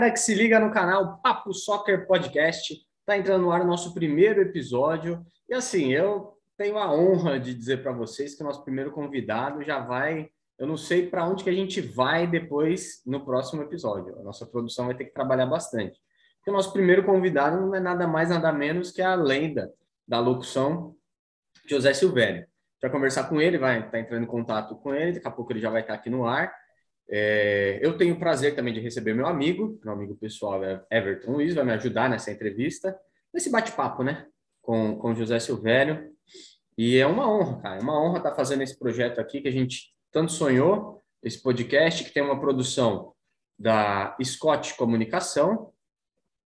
galera que se liga no canal Papo Soccer Podcast. Está entrando no ar o nosso primeiro episódio. E assim, eu tenho a honra de dizer para vocês que o nosso primeiro convidado já vai. Eu não sei para onde que a gente vai depois no próximo episódio. A nossa produção vai ter que trabalhar bastante. Porque o nosso primeiro convidado não é nada mais, nada menos que a lenda da locução, José Silvério. Para conversar com ele, vai estar tá entrando em contato com ele, daqui a pouco ele já vai estar aqui no ar. É, eu tenho o prazer também de receber meu amigo, meu amigo pessoal é Everton Luiz, vai me ajudar nessa entrevista, nesse bate-papo, né, com, com José Silvério. E é uma honra, cara, é uma honra estar fazendo esse projeto aqui que a gente tanto sonhou, esse podcast que tem uma produção da Scott Comunicação,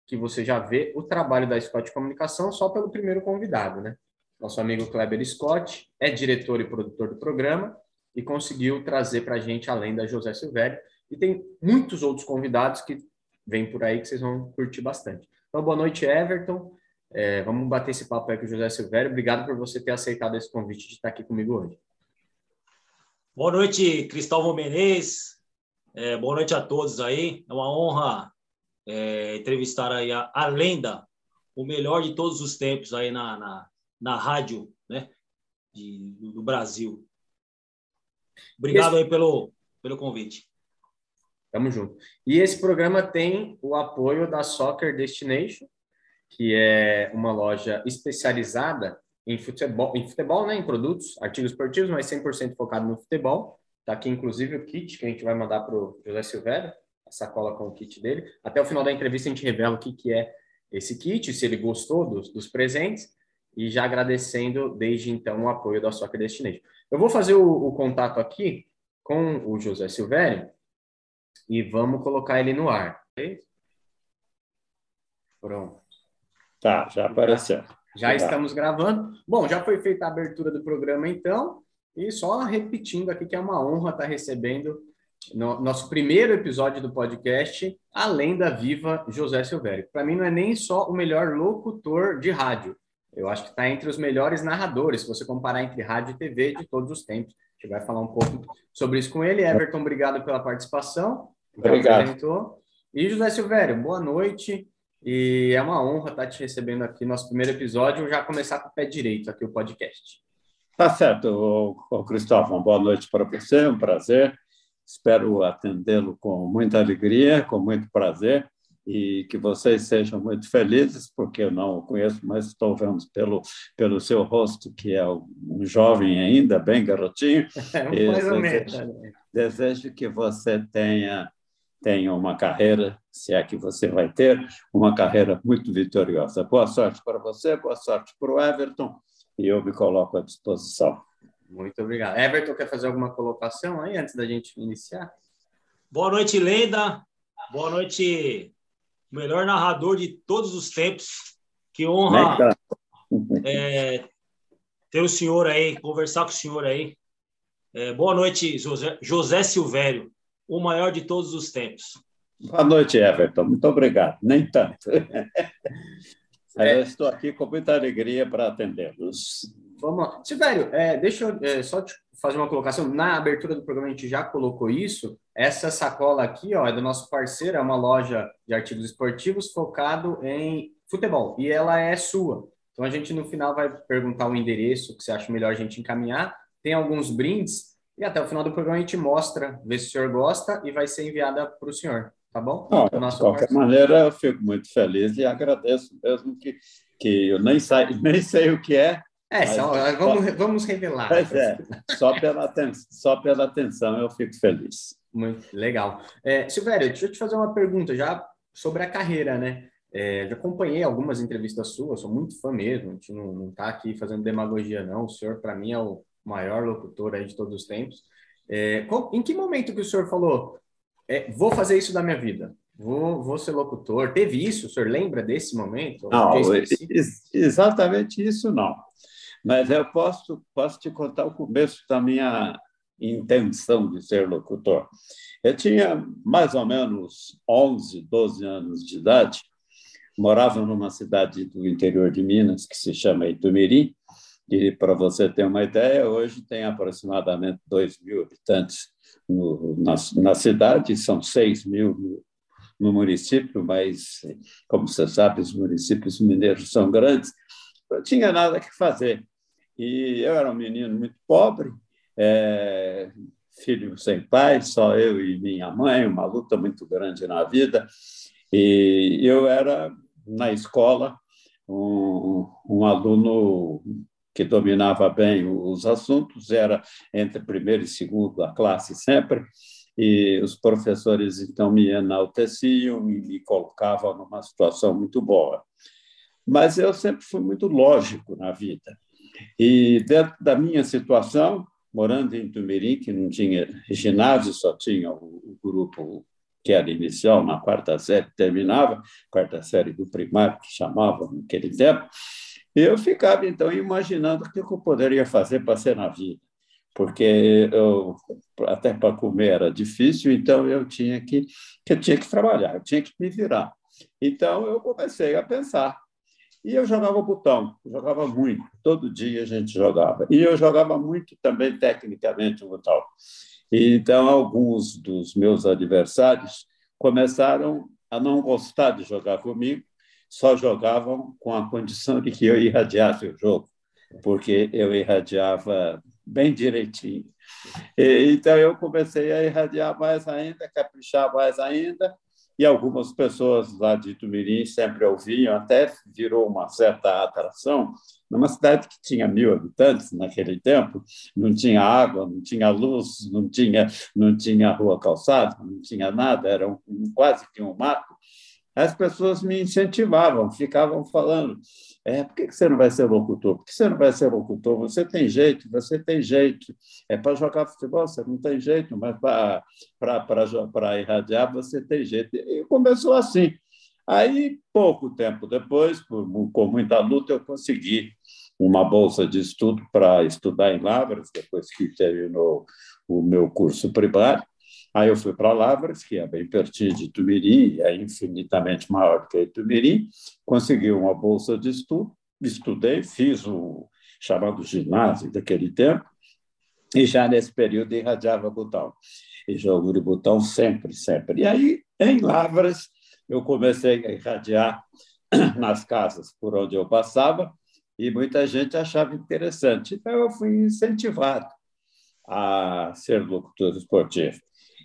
que você já vê o trabalho da Scott Comunicação só pelo primeiro convidado, né? Nosso amigo Kleber Scott é diretor e produtor do programa e conseguiu trazer para a gente além da José Silvério. E tem muitos outros convidados que vêm por aí que vocês vão curtir bastante. Então, boa noite, Everton. É, vamos bater esse papo aí com o José Silvério. Obrigado por você ter aceitado esse convite de estar aqui comigo hoje. Boa noite, Cristóvão Menezes. É, boa noite a todos aí. É uma honra é, entrevistar aí a, a, lenda, o melhor de todos os tempos aí na, na, na rádio né, de, do Brasil. Obrigado esse... aí pelo, pelo convite. Tamo junto. E esse programa tem o apoio da Soccer Destination, que é uma loja especializada em futebol, em futebol, né, em produtos, artigos esportivos, mas 100% focado no futebol. Tá aqui inclusive o kit que a gente vai mandar para o José Silvério, a sacola com o kit dele. Até o final da entrevista a gente revela o que, que é esse kit, se ele gostou dos, dos presentes e já agradecendo desde então o apoio da Soccer Destination. Eu vou fazer o, o contato aqui com o José Silvério e vamos colocar ele no ar. Pronto. Tá, já apareceu. Já tá. estamos gravando. Bom, já foi feita a abertura do programa então, e só repetindo aqui que é uma honra estar recebendo no nosso primeiro episódio do podcast, além da viva José Silvério. Para mim não é nem só o melhor locutor de rádio, eu acho que está entre os melhores narradores, se você comparar entre rádio e TV de todos os tempos. A gente vai falar um pouco sobre isso com ele. Everton, obrigado pela participação. Obrigado. E José Silvério, boa noite. E é uma honra estar te recebendo aqui no nosso primeiro episódio. Já começar com o pé direito aqui o podcast. Tá certo, Cristóvão. Boa noite para você, um prazer. Espero atendê-lo com muita alegria, com muito prazer e que vocês sejam muito felizes, porque eu não o conheço, mas estou vendo pelo, pelo seu rosto, que é um jovem ainda, bem garotinho. É, mais ou menos. Né? Desejo que você tenha, tenha uma carreira, se é que você vai ter, uma carreira muito vitoriosa. Boa sorte para você, boa sorte para o Everton, e eu me coloco à disposição. Muito obrigado. Everton, quer fazer alguma colocação aí antes da gente iniciar? Boa noite, Lenda. Boa noite, o melhor narrador de todos os tempos. Que honra é, ter o senhor aí, conversar com o senhor aí. É, boa noite, José, José Silvério, o maior de todos os tempos. Boa noite, Everton. Muito obrigado. Nem tanto. É. Eu estou aqui com muita alegria para atendê-los. Vamos lá. Silvério, é, deixa eu é, só te fazer uma colocação. Na abertura do programa a gente já colocou isso. Essa sacola aqui ó, é do nosso parceiro, é uma loja de artigos esportivos focado em futebol. E ela é sua. Então a gente no final vai perguntar o endereço que você acha melhor a gente encaminhar. Tem alguns brindes e até o final do programa a gente mostra, vê se o senhor gosta e vai ser enviada para o senhor. Tá bom? Não, de qualquer parceiro. maneira, eu fico muito feliz e agradeço mesmo que, que eu nem, sa... nem sei o que é, é, só, vamos, vamos revelar. Pois é, só pela, só pela atenção eu fico feliz. Muito legal. É, Silvério, deixa eu te fazer uma pergunta já sobre a carreira, né? É, já acompanhei algumas entrevistas suas, sou muito fã mesmo, a gente não está aqui fazendo demagogia, não. O senhor, para mim, é o maior locutor aí de todos os tempos. É, qual, em que momento que o senhor falou, é, vou fazer isso da minha vida? Vou, vou ser locutor. Teve isso? O senhor lembra desse momento? Não, exatamente isso não. Mas eu posso, posso te contar o começo da minha intenção de ser locutor. Eu tinha mais ou menos 11, 12 anos de idade, morava numa cidade do interior de Minas que se chama Itumiri, e para você ter uma ideia, hoje tem aproximadamente 2 mil habitantes no, na, na, cidade, são 6 mil no, no município, mas, como você sabe, os municípios mineiros são grandes, não tinha nada que fazer. E eu era um menino muito pobre, é, filho sem pai, só eu e minha mãe, uma luta muito grande na vida. E eu era, na escola, um, um aluno que dominava bem os assuntos, era entre primeiro e segundo a classe sempre, e os professores então me enalteciam e me colocavam numa situação muito boa. Mas eu sempre fui muito lógico na vida. E dentro da minha situação, morando em Tumirim, que não tinha ginásio, só tinha o, grupo que era inicial, na quarta série terminava, quarta série do primário, que chamava naquele tempo, eu ficava, então, imaginando o que eu poderia fazer para ser na vida, porque eu, até para comer era difícil, então eu tinha que eu tinha que trabalhar, eu tinha que me virar. Então, eu comecei a pensar e eu jogava botão, jogava muito, todo dia a gente jogava. E eu jogava muito também tecnicamente o botão. Então, alguns dos meus adversários começaram a não gostar de jogar comigo, só jogavam com a condição de que eu irradiasse o jogo, porque eu irradiava bem direitinho. E, então, eu comecei a irradiar mais ainda, caprichar mais ainda, e algumas pessoas lá de Tumirim sempre ouviam, até virou uma certa atração. Numa cidade que tinha mil habitantes naquele tempo, não tinha água, não tinha luz, não tinha, não tinha rua calçada, não tinha nada, era um, quase que um mato. As pessoas me incentivavam, ficavam falando: é, por que você não vai ser locutor? Por que você não vai ser locutor? Você tem jeito, você tem jeito. É para jogar futebol, você não tem jeito, mas para irradiar, você tem jeito. E começou assim. Aí, pouco tempo depois, com muita luta, eu consegui uma bolsa de estudo para estudar em Lavras, depois que terminou o meu curso primário. Aí eu fui para Lavras, que é bem pertinho de Tumirim, é infinitamente maior que Tumirim, consegui uma bolsa de estudo, estudei, fiz o chamado ginásio daquele tempo, e já nesse período irradiava botão. E jogo de botão sempre, sempre. E aí, em Lavras, eu comecei a irradiar nas casas por onde eu passava, e muita gente achava interessante. Então, eu fui incentivado a ser locutor esportivo.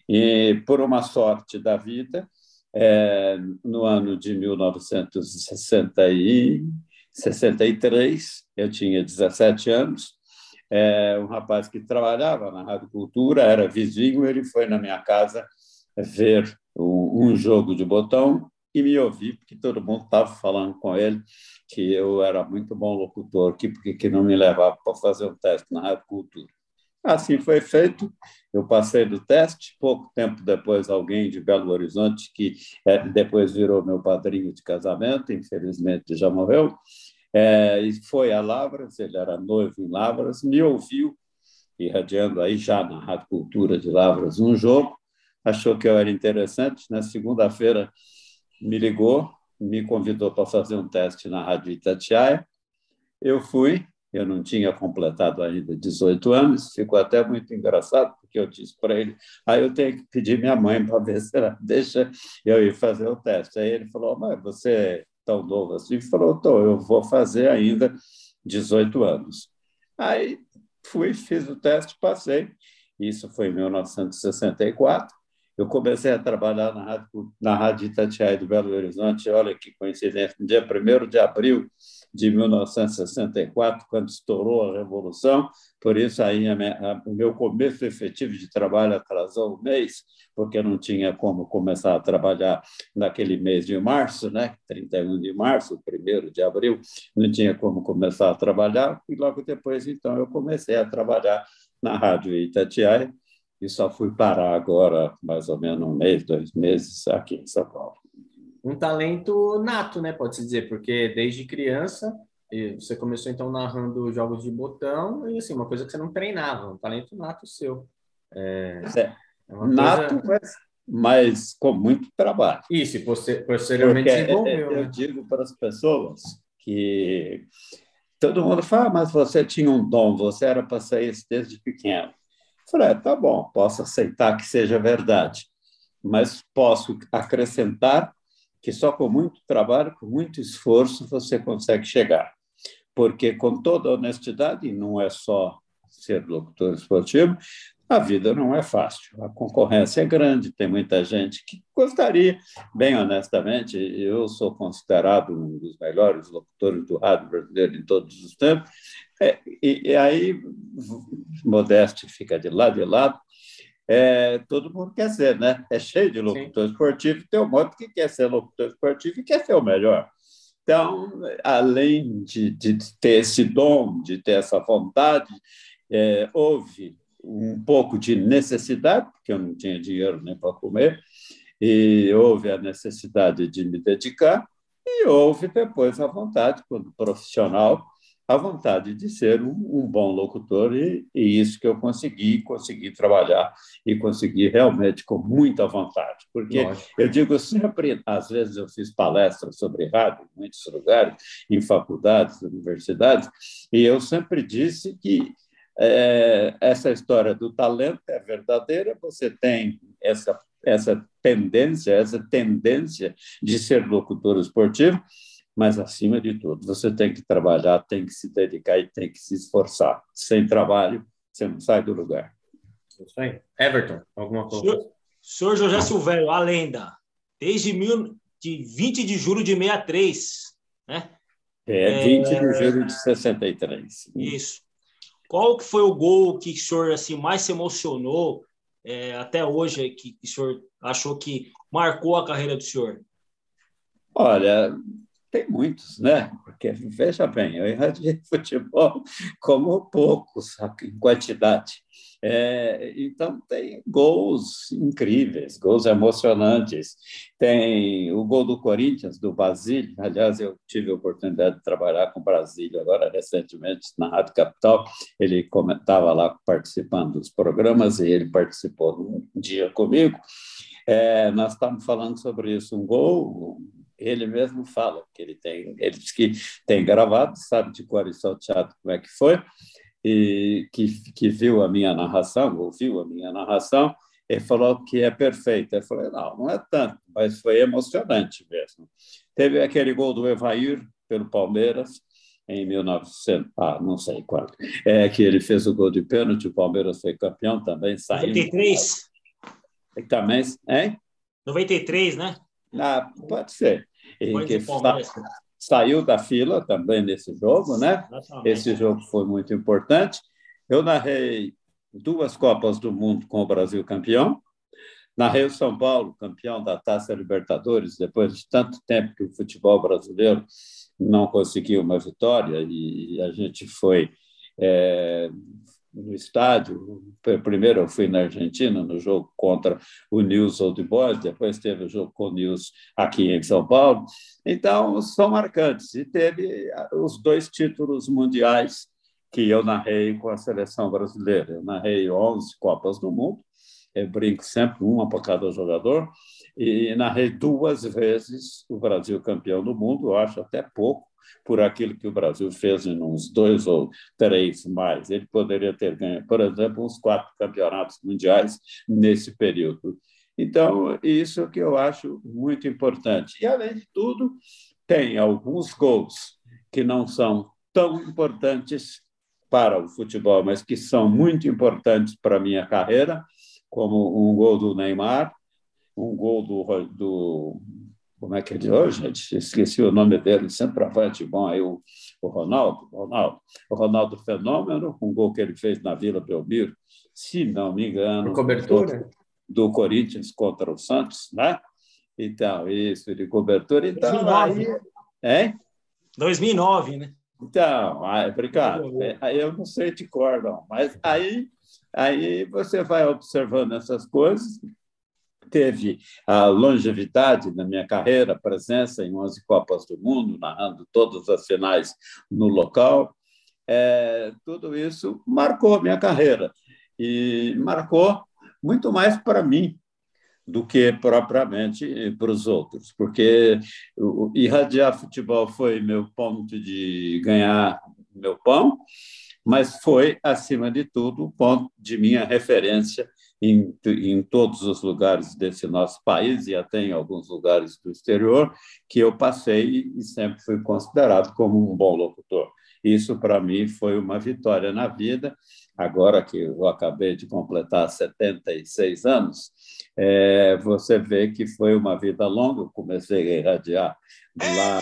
E, por uma sorte da vida, é, no ano de 1963, eu tinha 17 anos, é, um rapaz que trabalhava na Rádio Cultura, era vizinho, ele foi na minha casa ver um, um jogo de botão e me ouvir, porque todo mundo estava falando com ele que eu era muito bom locutor, que porque que não me levava para fazer um teste na Rádio Cultura. Assim foi feito, eu passei do teste. Pouco tempo depois, alguém de Belo Horizonte, que é, depois virou meu padrinho de casamento, infelizmente já morreu, é, e foi a Lavras, ele era noivo em Lavras, me ouviu, irradiando aí já na Rádio Cultura de Lavras um jogo, achou que eu era interessante. Na segunda-feira, me ligou, me convidou para fazer um teste na Rádio Itatiaia. Eu fui, eu não tinha completado ainda 18 anos, ficou até muito engraçado, porque eu disse para ele, aí ah, eu tenho que pedir minha mãe para ver se ela deixa eu ir fazer o teste. Aí ele falou, mas você é tão novo assim? Falou, tô, eu vou fazer ainda 18 anos. Aí fui, fiz o teste, passei, isso foi em 1964, eu comecei a trabalhar na Rádio, na Rádio Itatiaia do Belo Horizonte, olha que coincidência, no dia 1 de abril de 1964, quando estourou a Revolução, por isso aí a a, o meu começo efetivo de trabalho atrasou um mês, porque não tinha como começar a trabalhar naquele mês de março, né? 31 de março, 1 de abril, não tinha como começar a trabalhar, e logo depois, então, eu comecei a trabalhar na Rádio Itatiaia, e só fui parar agora, mais ou menos um mês, dois meses, aqui em São Paulo um talento nato, né? Pode-se dizer, porque desde criança você começou então narrando jogos de botão e assim, uma coisa que você não treinava, um talento nato seu. É, é, é nato, coisa... mas, mas, com muito trabalho. Isso, posteriormente porque desenvolveu. Eu né? digo para as pessoas que todo mundo fala, ah, mas você tinha um dom, você era para sair desde pequeno. Eu falei, é, tá bom, posso aceitar que seja verdade mas posso acrescentar que só com muito trabalho, com muito esforço, você consegue chegar. Porque, com toda honestidade, não é só ser locutor esportivo, a vida não é fácil. A concorrência é grande, tem muita gente que gostaria, bem honestamente, eu sou considerado um dos melhores locutores do rádio brasileiro em todos os tempos, é, e, e, aí, modéstia fica de lado e lado, é, todo mundo quer ser, né? É cheio de locutor Sim. esportivo, tem um monte que quer ser locutor esportivo e quer ser o melhor. Então, além de, de ter esse dom, de ter essa vontade, é, houve um pouco de necessidade, porque eu não tinha dinheiro nem para comer, e houve a necessidade de me dedicar, e houve depois a vontade, quando profissional, a vontade de ser um, um bom locutor, e, e, isso que eu consegui, consegui trabalhar e consegui realmente com muita vontade. Porque Lógico. eu digo sempre, às vezes eu fiz palestras sobre rádio em muitos lugares, em faculdades, universidades, e eu sempre disse que é, essa história do talento é verdadeira, você tem essa, essa tendência, essa tendência de ser locutor esportivo, mas acima de tudo, você tem que trabalhar, tem que se dedicar e tem que se esforçar. Sem trabalho, você não sai do lugar. Isso aí. Everton, alguma coisa? Senhor, senhor José Silvério, a lenda, desde mil, de 20 de julho de 63, né? É, 20 é, de julho de 63. Isso. Qual que foi o gol que o senhor assim, mais se emocionou é, até hoje, que, que o senhor achou que marcou a carreira do senhor? Olha, tem muitos, né? Porque, veja bem, eu irradiei futebol como poucos em quantidade. É, então, tem gols incríveis, gols emocionantes. Tem o gol do Corinthians, do Basílio. Aliás, eu tive a oportunidade de trabalhar com o Brasília agora recentemente na Rádio Capital. Ele estava lá participando dos programas e ele participou um dia comigo. É, nós estamos falando sobre isso, um gol, ele mesmo fala que ele tem, ele diz que tem gravado, sabe de cor e salteado como é que foi, e que, que viu a minha narração, ouviu a minha narração, ele falou que é perfeito. Eu falei, não, não é tanto, mas foi emocionante mesmo. Teve aquele gol do Evair pelo Palmeiras, em 1900, ah, não sei qual, é que ele fez o gol de pênalti, o Palmeiras foi campeão também, saiu. 93? Também, hein? 93, né? Ah, pode ser. Sa saiu da fila também nesse jogo, né? Esse jogo foi muito importante. Eu narrei duas Copas do Mundo com o Brasil campeão. Narrei o São Paulo, campeão da Taça Libertadores, depois de tanto tempo que o futebol brasileiro não conseguiu uma vitória e a gente foi é, no estádio. Primeiro eu fui na Argentina, no jogo contra o News Old Boys, depois teve o jogo com o News aqui em São Paulo. Então, são marcantes. E teve ah, os dois títulos mundiais que eu narrei com a seleção brasileira. Eu narrei 11 Copas do Mundo, eu brinco sempre, uma para cada jogador, e narrei duas vezes o Brasil campeão do mundo, eu acho até pouco, por aquilo que o Brasil fez em uns dois ou três mais. Ele poderia ter ganho, por exemplo, uns quatro campeonatos mundiais nesse período. Então, isso que eu acho muito importante. E, além de tudo, tem alguns gols que não são tão importantes para o futebol, mas que são muito importantes para a minha carreira, como um gol do Neymar, um gol do, do como é que é de hoje, gente? Esqueci o nome dele, centroavante bom aí, o, o Ronaldo, Ronaldo, o Ronaldo Fenômeno, um gol que ele fez na Vila Belmiro, se não me engano. cobertura? Do, do, Corinthians contra o Santos, né? Então, isso, de cobertura. Então, 2009. Aí, hein? 2009, né? Então, aí, obrigado. É, aí eu não sei de cor, não, mas aí, aí você vai observando essas coisas teve a longevidade na minha carreira, presença em 11 Copas do Mundo, narrando todas as finais no local. É, tudo isso marcou minha carreira e marcou muito mais para mim do que propriamente para os outros, porque irradiar futebol foi meu ponto de ganhar meu pão, mas foi, acima de tudo, o ponto de minha referência em, em todos os lugares desse nosso país e até em alguns lugares do exterior, que eu passei e sempre fui considerado como um bom locutor. Isso, para mim, foi uma vitória na vida. Agora que eu acabei de completar 76 anos, é, você vê que foi uma vida longa. Eu comecei a irradiar lá.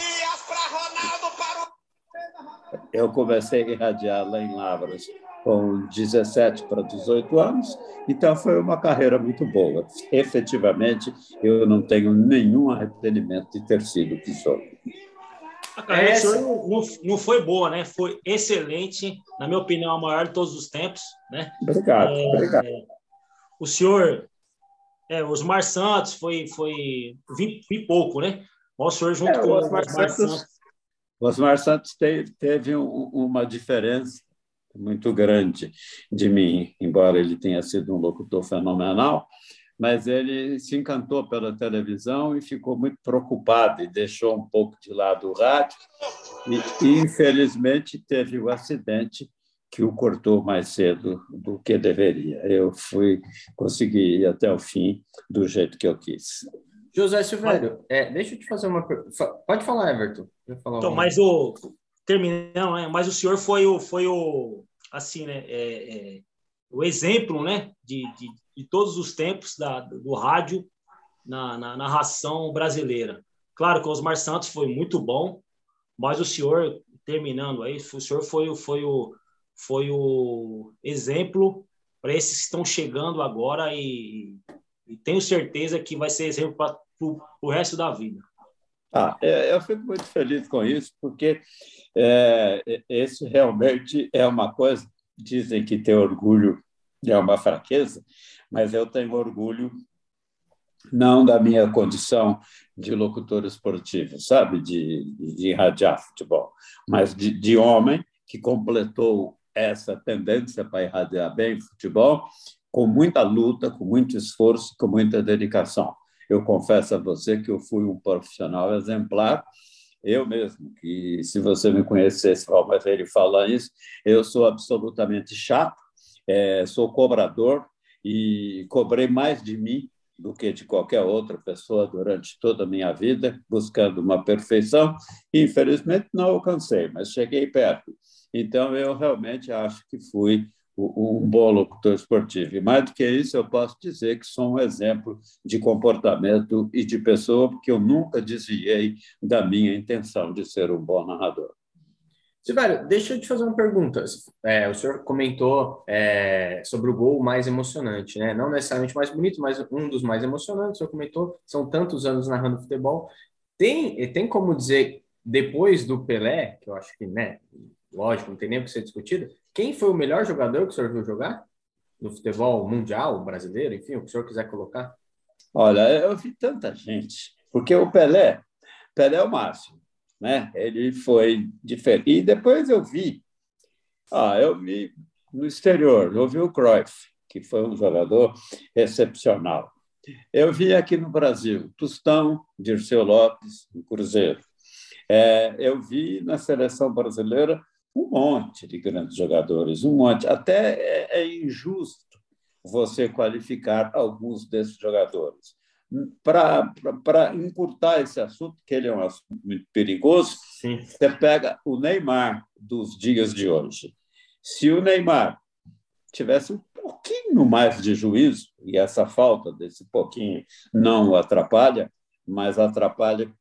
Eu comecei a irradiar lá em Lavras com 17 para 18 anos, então foi uma carreira muito boa. Efetivamente, eu não tenho nenhum arrependimento de ter sido o que sou. A carreira Essa... não, não, foi boa, né? Foi excelente, na minha opinião, a maior de todos os tempos, né? Obrigado, é, obrigado. o senhor, é, Osmar Santos, foi, foi vi, vi pouco, né? O senhor junto é, com o Osmar, Osmar Santos, Santos. Osmar Santos teve, teve um, uma diferença muito grande de mim, embora ele tenha sido um locutor fenomenal, mas ele se encantou pela televisão e ficou muito preocupado e deixou um pouco de lado o rádio e, infelizmente, teve o um acidente que o cortou mais cedo do que deveria. Eu fui conseguir ir até o fim do jeito que eu quis. José Silvério, é, deixa eu te fazer uma pergunta. Pode falar, Everton. Falar então, mas o terminando, né? Mas o senhor foi o foi o assim, né? É, é, o exemplo, né? De, de, de todos os tempos da, do rádio na, na narração brasileira. Claro que o Osmar Santos foi muito bom, mas o senhor, terminando aí, o senhor foi, foi, o, foi o exemplo para esses que estão chegando agora e, e tenho certeza que vai ser exemplo para o resto da vida. Ah, é, eu fico muito feliz com isso, porque é, esse realmente é uma coisa. Dizem que ter orgulho é uma fraqueza, mas eu tenho orgulho não da minha condição de locutor esportivo, sabe, de, de irradiar futebol, mas de, de homem que completou essa tendência para irradiar bem futebol com muita luta, com muito esforço, com muita dedicação. Eu confesso a você que eu fui um profissional exemplar. Eu mesmo, que se você me conhecesse, ver ele falar isso, eu sou absolutamente chato, é, sou cobrador, e cobrei mais de mim do que de qualquer outra pessoa durante toda a minha vida, buscando uma perfeição. Infelizmente, não alcancei, mas cheguei perto. Então, eu realmente acho que fui um bom locutor esportivo. E mais do que isso, eu posso dizer que sou um exemplo de comportamento e de pessoa, porque eu nunca desviei da minha intenção de ser um bom narrador. Silvério, deixa eu te fazer uma pergunta. É, o senhor comentou é, sobre o gol mais emocionante, né? Não necessariamente mais bonito, mas um dos mais emocionantes. O senhor comentou, são tantos anos narrando futebol. Tem, tem como dizer, depois do Pelé, que eu acho que, né, lógico, não tem nem o que ser discutido, quem foi o melhor jogador que o senhor viu jogar? No futebol mundial, brasileiro, enfim, o que o senhor quiser colocar? Olha, eu vi tanta gente, porque o Pelé, Pelé é o máximo né? Ele foi diferente. E depois eu vi, ah, eu vi no exterior, eu vi o Cruyff, que foi um jogador excepcional. Eu vi aqui no Brasil, Tostão, Dirceu Lopes, no Cruzeiro. É, eu vi na seleção brasileira um monte de grandes jogadores, um monte. Até é, é injusto você qualificar alguns desses jogadores para encurtar esse assunto, que ele é um assunto muito perigoso, Sim. você pega o Neymar dos dias de hoje. Se o Neymar tivesse um pouquinho mais de juízo, e essa falta desse pouquinho não o atrapalha, mas atrapalha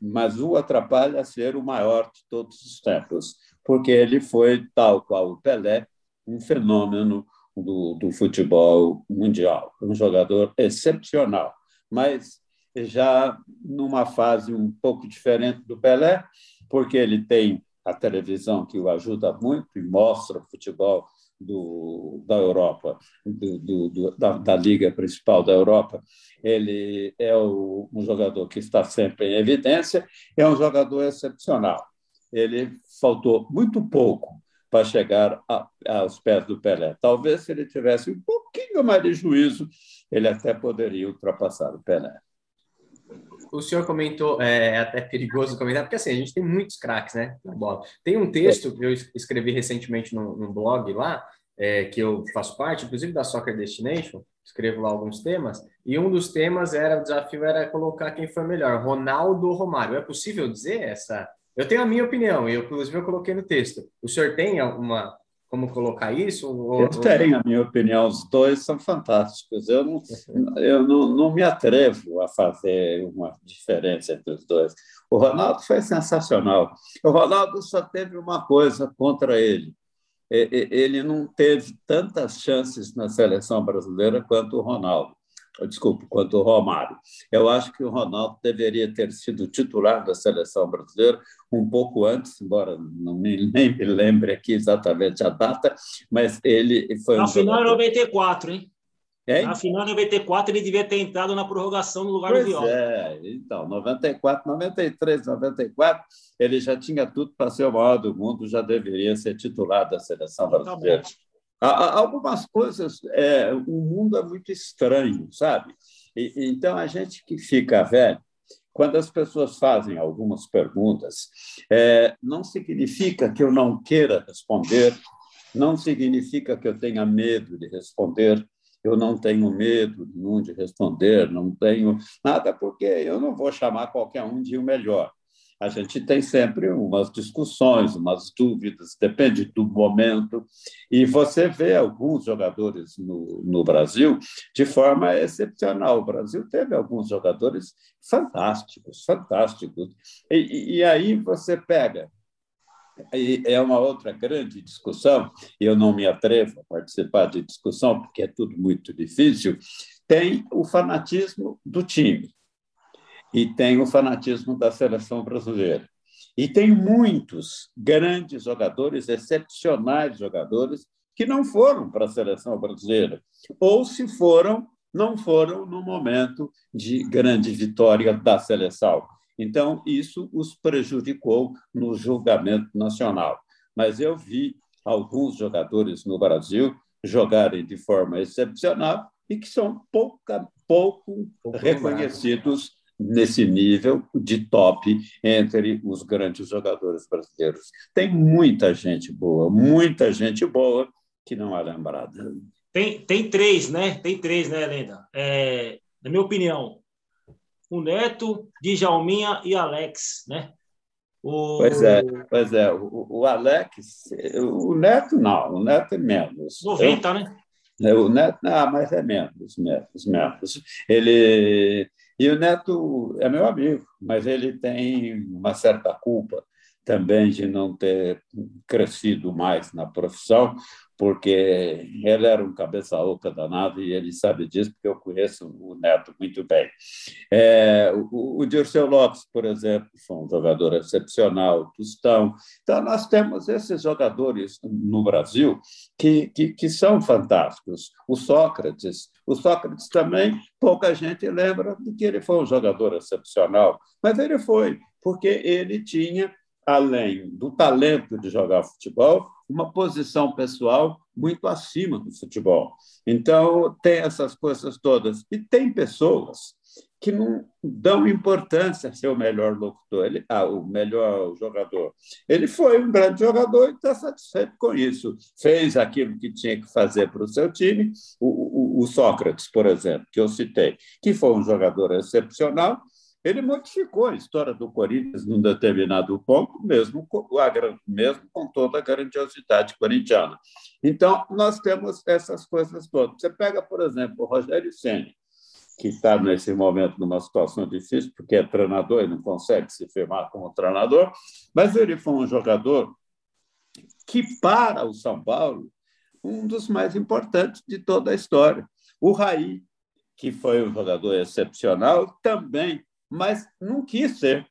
mas o atrapalha a ser o maior de todos os tempos, porque ele foi, tal qual o Pelé, um fenômeno do, do futebol mundial, um jogador excepcional. Mas já numa fase um pouco diferente do Pelé, porque ele tem a televisão que o ajuda muito e mostra o futebol do, da Europa, do, do, da, da, liga principal da Europa. Ele é o, um jogador que está sempre em evidência, é um jogador excepcional. Ele faltou muito pouco para chegar a, aos pés do Pelé. Talvez se ele tivesse um pouquinho mais de juízo, ele até poderia ultrapassar o Pelé. O senhor comentou, é, é até perigoso comentar, porque assim, a gente tem muitos craques né, na bola. Tem um texto que eu escrevi recentemente no, no blog lá, é, que eu faço parte, inclusive da Soccer Destination, escrevo lá alguns temas, e um dos temas era, o desafio era colocar quem foi melhor, Ronaldo ou Romário. É possível dizer essa? Eu tenho a minha opinião, e eu, inclusive eu coloquei no texto. O senhor tem alguma como colocar isso? Ou, eu tenho a minha opinião, os dois são fantásticos. Eu não, eu não, não me atrevo a fazer uma diferença entre os dois. O Ronaldo foi sensacional. O Ronaldo só teve uma coisa contra ele. Ele não teve tantas chances na seleção brasileira quanto o Ronaldo desculpe, quanto o Romário. Eu acho que o Ronaldo deveria ter sido titular da seleção brasileira um pouco antes, embora não me, nem me lembre aqui exatamente a data, mas ele foi Na um final jogador... 94, hein? Hein? Na final 94 ele devia ter entrado na prorrogação no lugar pois do Viola. É, então, 94, 93, 94, ele já tinha tudo para ser o maior do mundo, já deveria ser titular da seleção brasileira. Tá Algumas coisas, é, o mundo é muito estranho, sabe? E, então, a gente que fica velho, quando as pessoas fazem algumas perguntas, é, não significa que eu não queira responder, não significa que eu tenha medo de responder, eu não tenho medo nenhum de responder, não tenho nada, porque eu não vou chamar qualquer um de o melhor a gente tem sempre umas discussões, umas dúvidas, depende do momento. E você vê alguns jogadores no, no Brasil de forma excepcional. O Brasil teve alguns jogadores fantásticos, fantásticos. E, e aí você pega e é uma outra grande discussão, e eu não me atrevo a participar de discussão, porque é tudo muito difícil. Tem o fanatismo do time e tem o fanatismo da seleção brasileira. E tem muitos grandes jogadores, excepcionais jogadores, que não foram para a seleção brasileira, ou se foram, não foram no momento de grande vitória da seleção. Então, isso os prejudicou no julgamento nacional. Mas eu vi alguns jogadores no Brasil jogarem de forma excepcional e que são pouca, pouco, pouco reconhecidos nesse nível de top entre os grandes jogadores brasileiros. Tem muita gente boa, muita gente boa que não é lembrada. Tem, tem três, né? Tem três, né, Lenda? É, na minha opinião, o Neto, Djalminha e Alex, né? O... Pois é, pois é. O, o, Alex, o Neto não, o Neto é menos. 90, Eu, né? O Neto, ah, mas é menos, menos, menos. Ele e o Neto é meu amigo, mas ele tem uma certa culpa também de não ter crescido mais na profissão, porque ele era um cabeça oca danado e ele sabe disso, porque eu conheço o Neto muito bem. É, o, o Dirceu Lopes, por exemplo, foi um jogador excepcional, Tostão. Então, nós temos esses jogadores no Brasil que, que, que são fantásticos. O Sócrates, o Sócrates também, pouca gente lembra de que ele foi um jogador excepcional, mas ele foi, porque ele tinha além do talento de jogar futebol, uma posição pessoal muito acima do futebol. Então, tem essas coisas todas. E tem pessoas que não dão importância a ser o melhor locutor, ele, ah, o melhor jogador. Ele foi um grande jogador e está satisfeito com isso. Fez aquilo que tinha que fazer para o seu time. O, o, o Sócrates, por exemplo, que eu citei, que foi um jogador excepcional, ele modificou a história do Corinthians num determinado ponto, mesmo com, mesmo com toda a grandiosidade corintiana. Então, nós temos essas coisas todas. Você pega, por exemplo, o Rogério Senna, que está nesse momento numa situação difícil, porque é treinador e não consegue se firmar como treinador, mas ele foi um jogador que, para o São Paulo, um dos mais importantes de toda a história. O Raí, que foi um jogador excepcional, também mas não quis ser.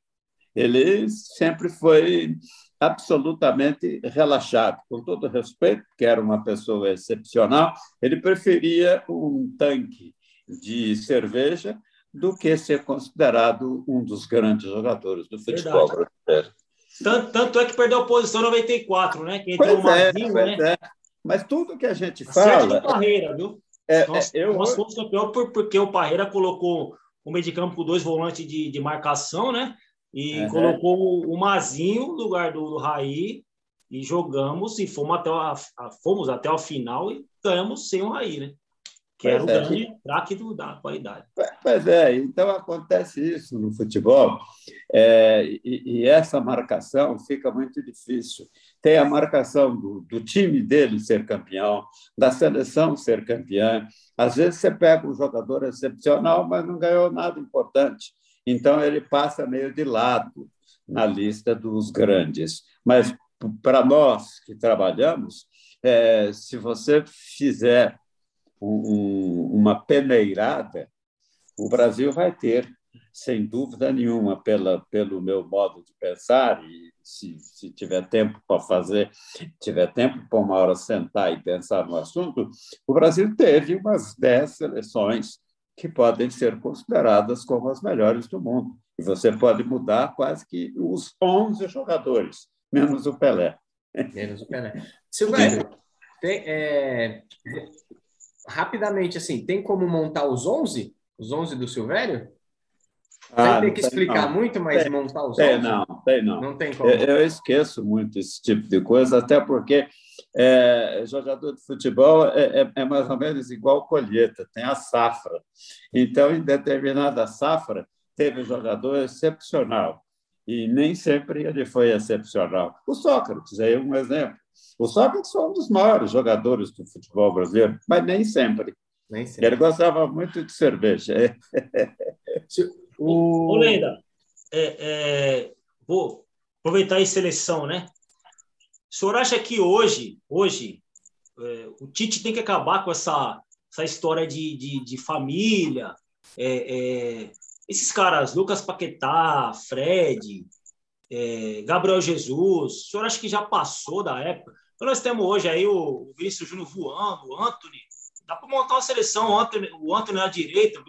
Ele sempre foi absolutamente relaxado, com todo respeito, que era uma pessoa excepcional, ele preferia um tanque de cerveja do que ser considerado um dos grandes jogadores do futebol Verdade. brasileiro. Tanto, tanto, é que perdeu a posição 94, né? Que entrou pois é, pois né? É. Mas tudo que a gente fala. Certo Parreira, viu? É, nós, é, eu... nós fomos campeão porque o Parreira colocou o meio de campo com dois volantes de, de marcação, né? E colocou o Mazinho no lugar do, do Raí e jogamos e fomos até, a, a, fomos até o final e ganhamos sem o Raí, né? que era o é. grande craque da qualidade. Pois é, então acontece isso no futebol, é, e, e, essa marcação fica muito difícil. Tem a marcação do, do, time dele ser campeão, da seleção ser campeã. Às vezes você pega um jogador excepcional, mas não ganhou nada importante. Então ele passa meio de lado na lista dos grandes. Mas para nós que trabalhamos, é, se você fizer um, uma peneirada, o Brasil vai ter, sem dúvida nenhuma, pela, pelo meu modo de pensar, e se, se tiver tempo para fazer, tiver tempo para uma hora sentar e pensar no assunto, o Brasil teve umas dez seleções que podem ser consideradas como as melhores do mundo. E você pode mudar quase que os 11 jogadores, menos o Pelé. Menos o Pelé. Silvério, tem, é, rapidamente, assim, tem como montar os 11? Os 11 do Silvério? Ah, tem que explicar não. muito, mas tem, montar os tem, 11? Não, tem não. Não tem como. Eu, eu, esqueço muito esse tipo de coisa, até porque é, jogador de futebol é, é, é, mais ou menos igual colheita, tem a safra. Então, em determinada safra, teve um jogador excepcional. E nem sempre ele foi excepcional. O Sócrates é um exemplo. O Sócrates foi um dos maiores jogadores do futebol brasileiro, mas nem sempre. Nem sempre. Ele gostava muito de cerveja. O... Ô, Lenda, é, é, vou aproveitar a seleção, né? O senhor acha que hoje, hoje é, o Tite tem que acabar com essa, essa história de, de, de família? É, é, esses caras, Lucas Paquetá, Fred, é, Gabriel Jesus, o senhor acha que já passou da época? Então nós temos hoje aí o Vinícius Júnior voando, o Anthony. Dá para montar uma seleção, o Anthony, o na direita, o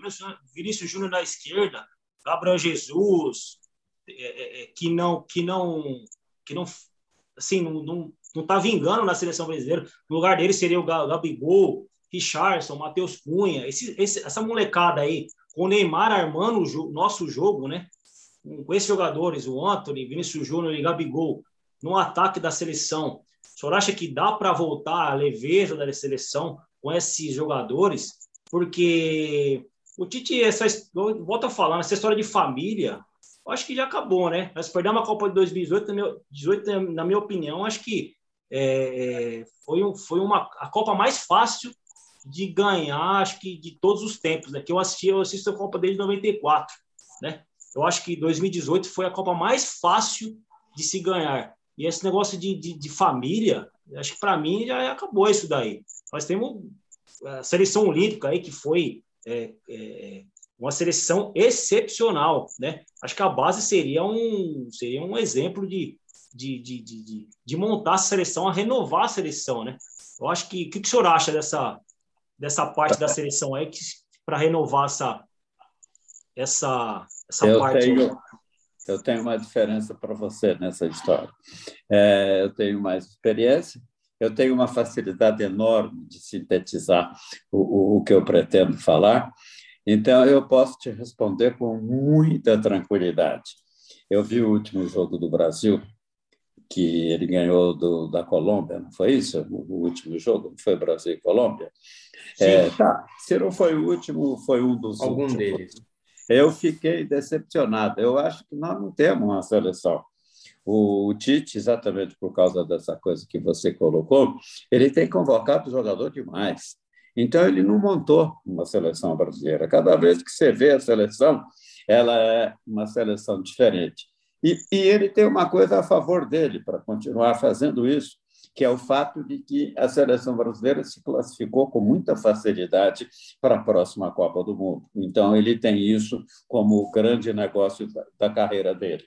Vinícius Júnior na esquerda, Gabriel Jesus, é, é, é, que não, que não, que não, assim, não, não, não tá vingando na seleção brasileira. No lugar dele seria o Gabigol, Richardson, Matheus Cunha, esse, esse, essa molecada aí, com o Neymar armando o jo nosso jogo, né? Com esses jogadores, o Anthony, Vinícius Júnior e Gabigol, no ataque da seleção, o senhor acha que dá para voltar a leveza da seleção com esses jogadores? Porque o Tite, essa, volta a falar, essa história de família, acho que já acabou, né? Nós perdemos a Copa de 2018, na minha, 18, na minha opinião, acho que é, é, foi, um, foi uma, a Copa mais fácil de ganhar, acho que de todos os tempos, né? Que eu assisti, eu assisto a Copa desde 94, né? Eu acho que 2018 foi a Copa mais fácil de se ganhar. E esse negócio de, de, de família, acho que para mim já acabou isso daí. Nós temos a seleção olímpica aí que foi é, é, uma seleção excepcional, né? Acho que a base seria um seria um exemplo de, de, de, de, de montar a seleção, a renovar a seleção, né? Eu acho que o que, que o senhor acha dessa dessa parte da seleção aí para renovar essa essa essa eu parte? Tenho, eu tenho uma diferença para você nessa história. É, eu tenho mais experiência, eu tenho uma facilidade enorme de sintetizar o, o, o que eu pretendo falar, então eu posso te responder com muita tranquilidade. Eu vi o último jogo do Brasil, que ele ganhou do, da Colômbia, não foi isso? O, último jogo foi Brasil e Colômbia? É, tá, se não foi o último, foi um dos Algum últimos. deles. Eu fiquei decepcionado. Eu acho que nós não temos uma seleção. O Tite, exatamente por causa dessa coisa que você colocou, ele tem convocado jogador demais. Então, ele não montou uma seleção brasileira. Cada vez que você vê a seleção, ela é uma seleção diferente. E, e ele tem uma coisa a favor dele para continuar fazendo isso, que é o fato de que a seleção brasileira se classificou com muita facilidade para a próxima Copa do Mundo. Então, ele tem isso como o grande negócio da, da carreira dele.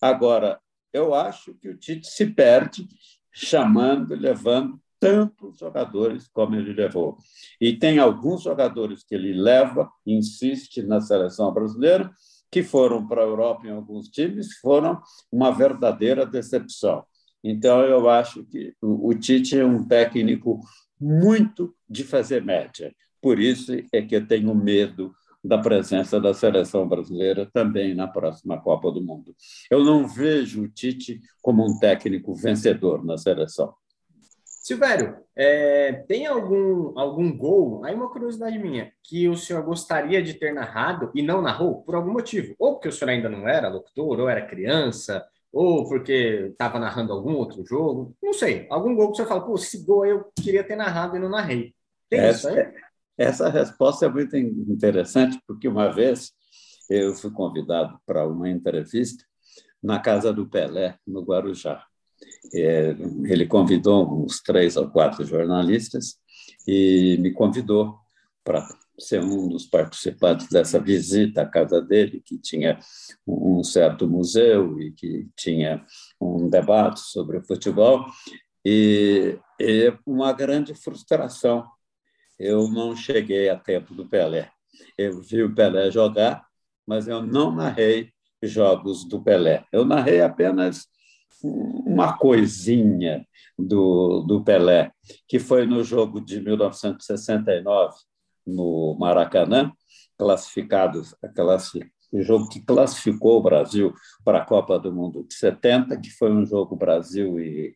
Agora, eu acho que o Tite se perde chamando, levando tantos jogadores como ele levou. E tem alguns jogadores que ele leva, insiste na seleção brasileira, que foram para a Europa em alguns times, foram uma verdadeira decepção. Então, eu acho que o Tite é um técnico muito de fazer média. Por isso é que eu tenho medo da presença da seleção brasileira também na próxima Copa do Mundo. Eu não vejo o Tite como um técnico vencedor na seleção. Silvério, é, tem algum, algum gol, aí uma curiosidade minha, que o senhor gostaria de ter narrado e não narrou por algum motivo? Ou porque o senhor ainda não era locutor, ou era criança, ou porque estava narrando algum outro jogo, não sei. Algum gol que o senhor fala, pô, esse gol eu queria ter narrado e não narrei. Tem essa, isso aí? Essa resposta é muito interessante, porque uma vez eu fui convidado para uma entrevista na casa do Pelé, no Guarujá. É, ele convidou uns três ou quatro jornalistas e me convidou para ser um dos participantes dessa visita à casa dele, que tinha um certo museu e que tinha um debate sobre o futebol, e, e uma grande frustração. Eu não cheguei a tempo do Pelé. Eu vi o Pelé jogar, mas eu não narrei jogos do Pelé. Eu narrei apenas uma coisinha do, do Pelé, que foi no jogo de 1969, no Maracanã, classificado, o jogo que classificou o Brasil para a Copa do Mundo de 70, que foi um jogo Brasil e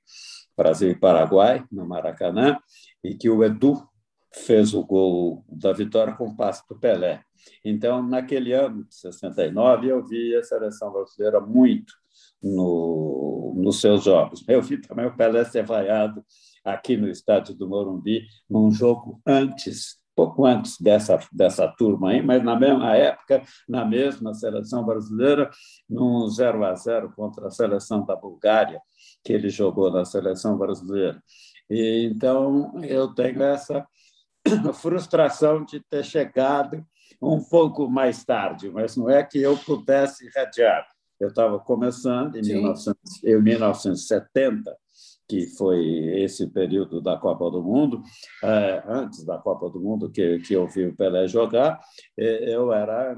Brasil e Paraguai no Maracanã, e que o Edu fez o gol da vitória com o passe do Pelé. Então, naquele ano de 69, eu vi a seleção brasileira muito no, nos seus jogos. Eu vi também o Pelé ser vaiado aqui no estádio do Morumbi, num jogo antes, pouco antes dessa, dessa turma aí, mas na mesma época, na mesma seleção brasileira, num 0 a 0 contra a seleção da Bulgária, que ele jogou na seleção brasileira. E, então, eu tenho essa frustração de ter chegado um pouco mais tarde, mas não é que eu pudesse radiar. Eu estava começando em, 1900, em 1970, que foi esse período da Copa do Mundo, é, antes da Copa do Mundo, que, que eu vi o Pelé jogar, é, eu era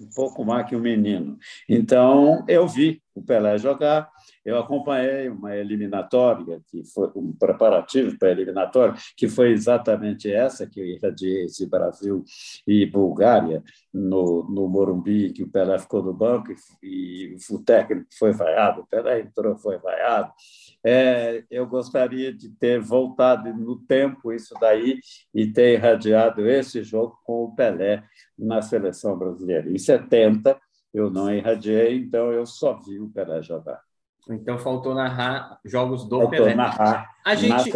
um pouco mais que um menino. Então, eu vi o Pelé jogar, eu acompanhei uma eliminatória, que foi um preparativo para a eliminatória, que foi exatamente essa que eu irradiei esse Brasil e Bulgária no, no Morumbi, que o Pelé ficou no banco e, e o técnico foi vaiado, o Pelé entrou, foi vaiado. É, eu gostaria de ter voltado no tempo isso daí e ter irradiado esse jogo com o Pelé na seleção brasileira. Em 70, eu não irradiei, então eu só vi o Pelé jogar. Então faltou narrar jogos do faltou Pelé. narrar a gente,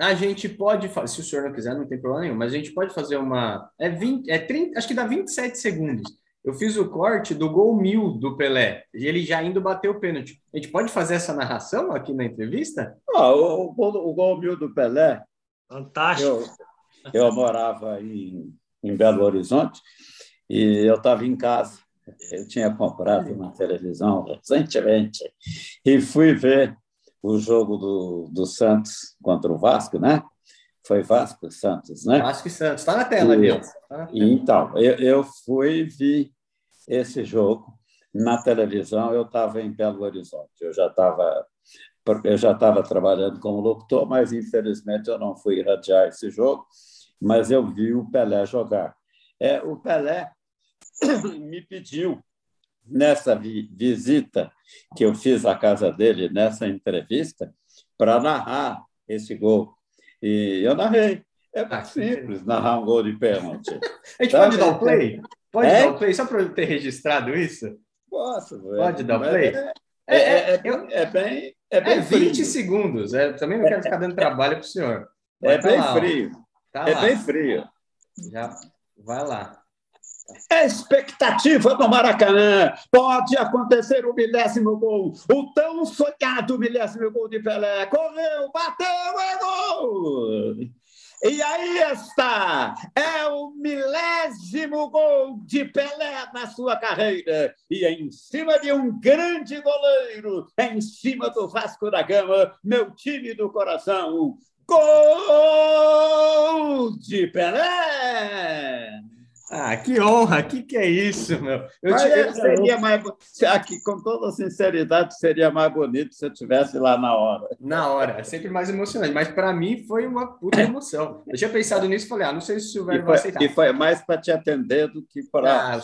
a gente pode, se o senhor não quiser, não tem problema nenhum, mas a gente pode fazer uma. É 20, é 30, acho que dá 27 segundos. Eu fiz o corte do gol mil do Pelé, e ele já indo bater o pênalti. A gente pode fazer essa narração aqui na entrevista? Ah, o, o, o gol mil do Pelé. Fantástico. Eu, eu morava em, em Belo Horizonte e eu estava em casa eu tinha comprado uma televisão recentemente e fui ver o jogo do, do Santos contra o Vasco, né? Foi Vasco e Santos, né? Vasco e Santos. Está na tela ali. Tá Então, eu, eu fui e vi esse jogo na televisão. Eu estava em Belo Horizonte. Eu já estava eu já estava trabalhando como locutor, mas infelizmente eu não fui irradiar esse jogo, mas eu vi o Pelé jogar. É, o Pelé me pediu, nessa visita que eu fiz à casa dele, nessa entrevista, para narrar esse gol. E eu narrei. É ah, simples narrar um gol de pênalti. A gente pode dar o play? Pode é? dar o play, só para eu ter registrado isso? Posso. Pode é, dar o play? É, é, é, eu, é, bem. É, bem é 20 frio. segundos. É, também não quero ficar dando trabalho para o senhor. Vai é bem lá, frio. Tá é lá. bem frio. Já vai lá. Expectativa no Maracanã. Pode acontecer o milésimo gol. O tão sonhado milésimo gol de Pelé. Correu, bateu, é gol! E aí está, é o milésimo gol de Pelé na sua carreira. E em cima de um grande goleiro, em cima do Vasco da Gama, meu time do coração. Gol de Pelé! Ah, que honra! Que que é isso, meu? Eu, te, eu seria mais aqui, com toda sinceridade, seria mais bonito se eu tivesse lá na hora. Na hora, é sempre mais emocionante. Mas para mim foi uma puta emoção. Eu tinha pensado nisso e falei, ah, não sei se o Silvério vai aceitar. E foi mais para te atender do que para ah,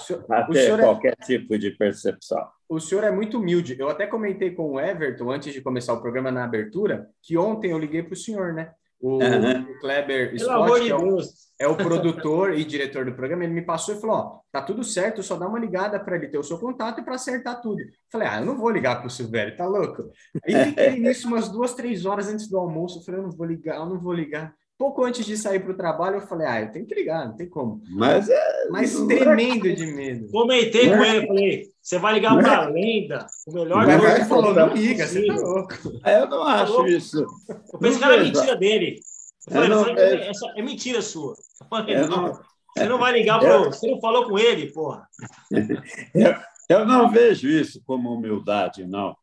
ter é qualquer é... tipo de percepção. O senhor é muito humilde. Eu até comentei com o Everton antes de começar o programa na abertura que ontem eu liguei para o senhor, né? O, uhum. o Kleber Scott, que é o, é o, produtor e diretor do programa, ele me passou e falou: Ó, tá tudo certo, só dá uma ligada para ele ter o seu contato e para acertar tudo. Falei: Ah, eu não vou ligar para o Silvério, tá louco? Aí fiquei nisso umas duas, três horas antes do almoço. Eu falei: Eu não vou ligar, eu não vou ligar. Pouco antes de sair para o trabalho, eu falei: Ah, eu tenho que ligar, não tem como. Mas é. Mas tremendo de medo. Comentei com ele, falei: Você vai ligar para a lenda, o melhor. Ele falou: Não liga, você tá louco. Eu não acho isso. Eu pensei que era mentira dele. Eu falei, não, é... Essa é mentira sua. Eu falei, eu não, não, você não vai ligar para. Eu... Você não falou com ele, porra. Eu, eu não vejo isso como humildade, não.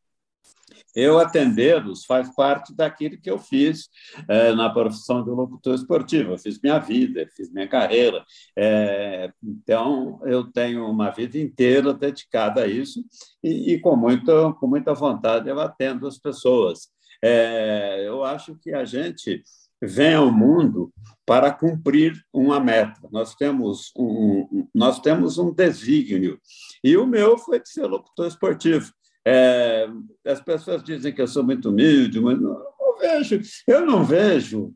Eu atendê-los faz parte daquilo que eu fiz é, na profissão de locutor esportivo. Eu fiz minha vida, fiz minha carreira. É, então, eu tenho uma vida inteira dedicada a isso e, e com, muito, com muita vontade eu atendo as pessoas. É, eu acho que a gente vem ao mundo para cumprir uma meta. Nós temos um, nós temos um desígnio. E o meu foi de ser locutor esportivo. É, as pessoas dizem que eu sou muito humilde, mas não, vejo, eu não vejo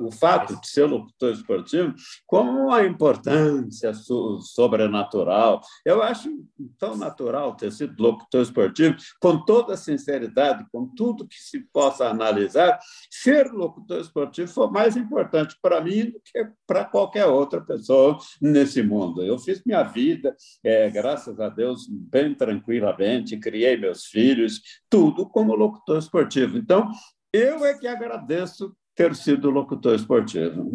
o fato de ser locutor esportivo como uma importância sobrenatural. Eu acho tão natural ter sido locutor esportivo, com toda a sinceridade, com tudo que se possa analisar, ser locutor esportivo foi mais importante para mim do que para qualquer outra pessoa nesse mundo. Eu fiz minha vida, é, graças a Deus, bem tranquilamente, criei meus filhos, tudo como locutor esportivo. Então, eu é que agradeço ter sido locutor esportivo.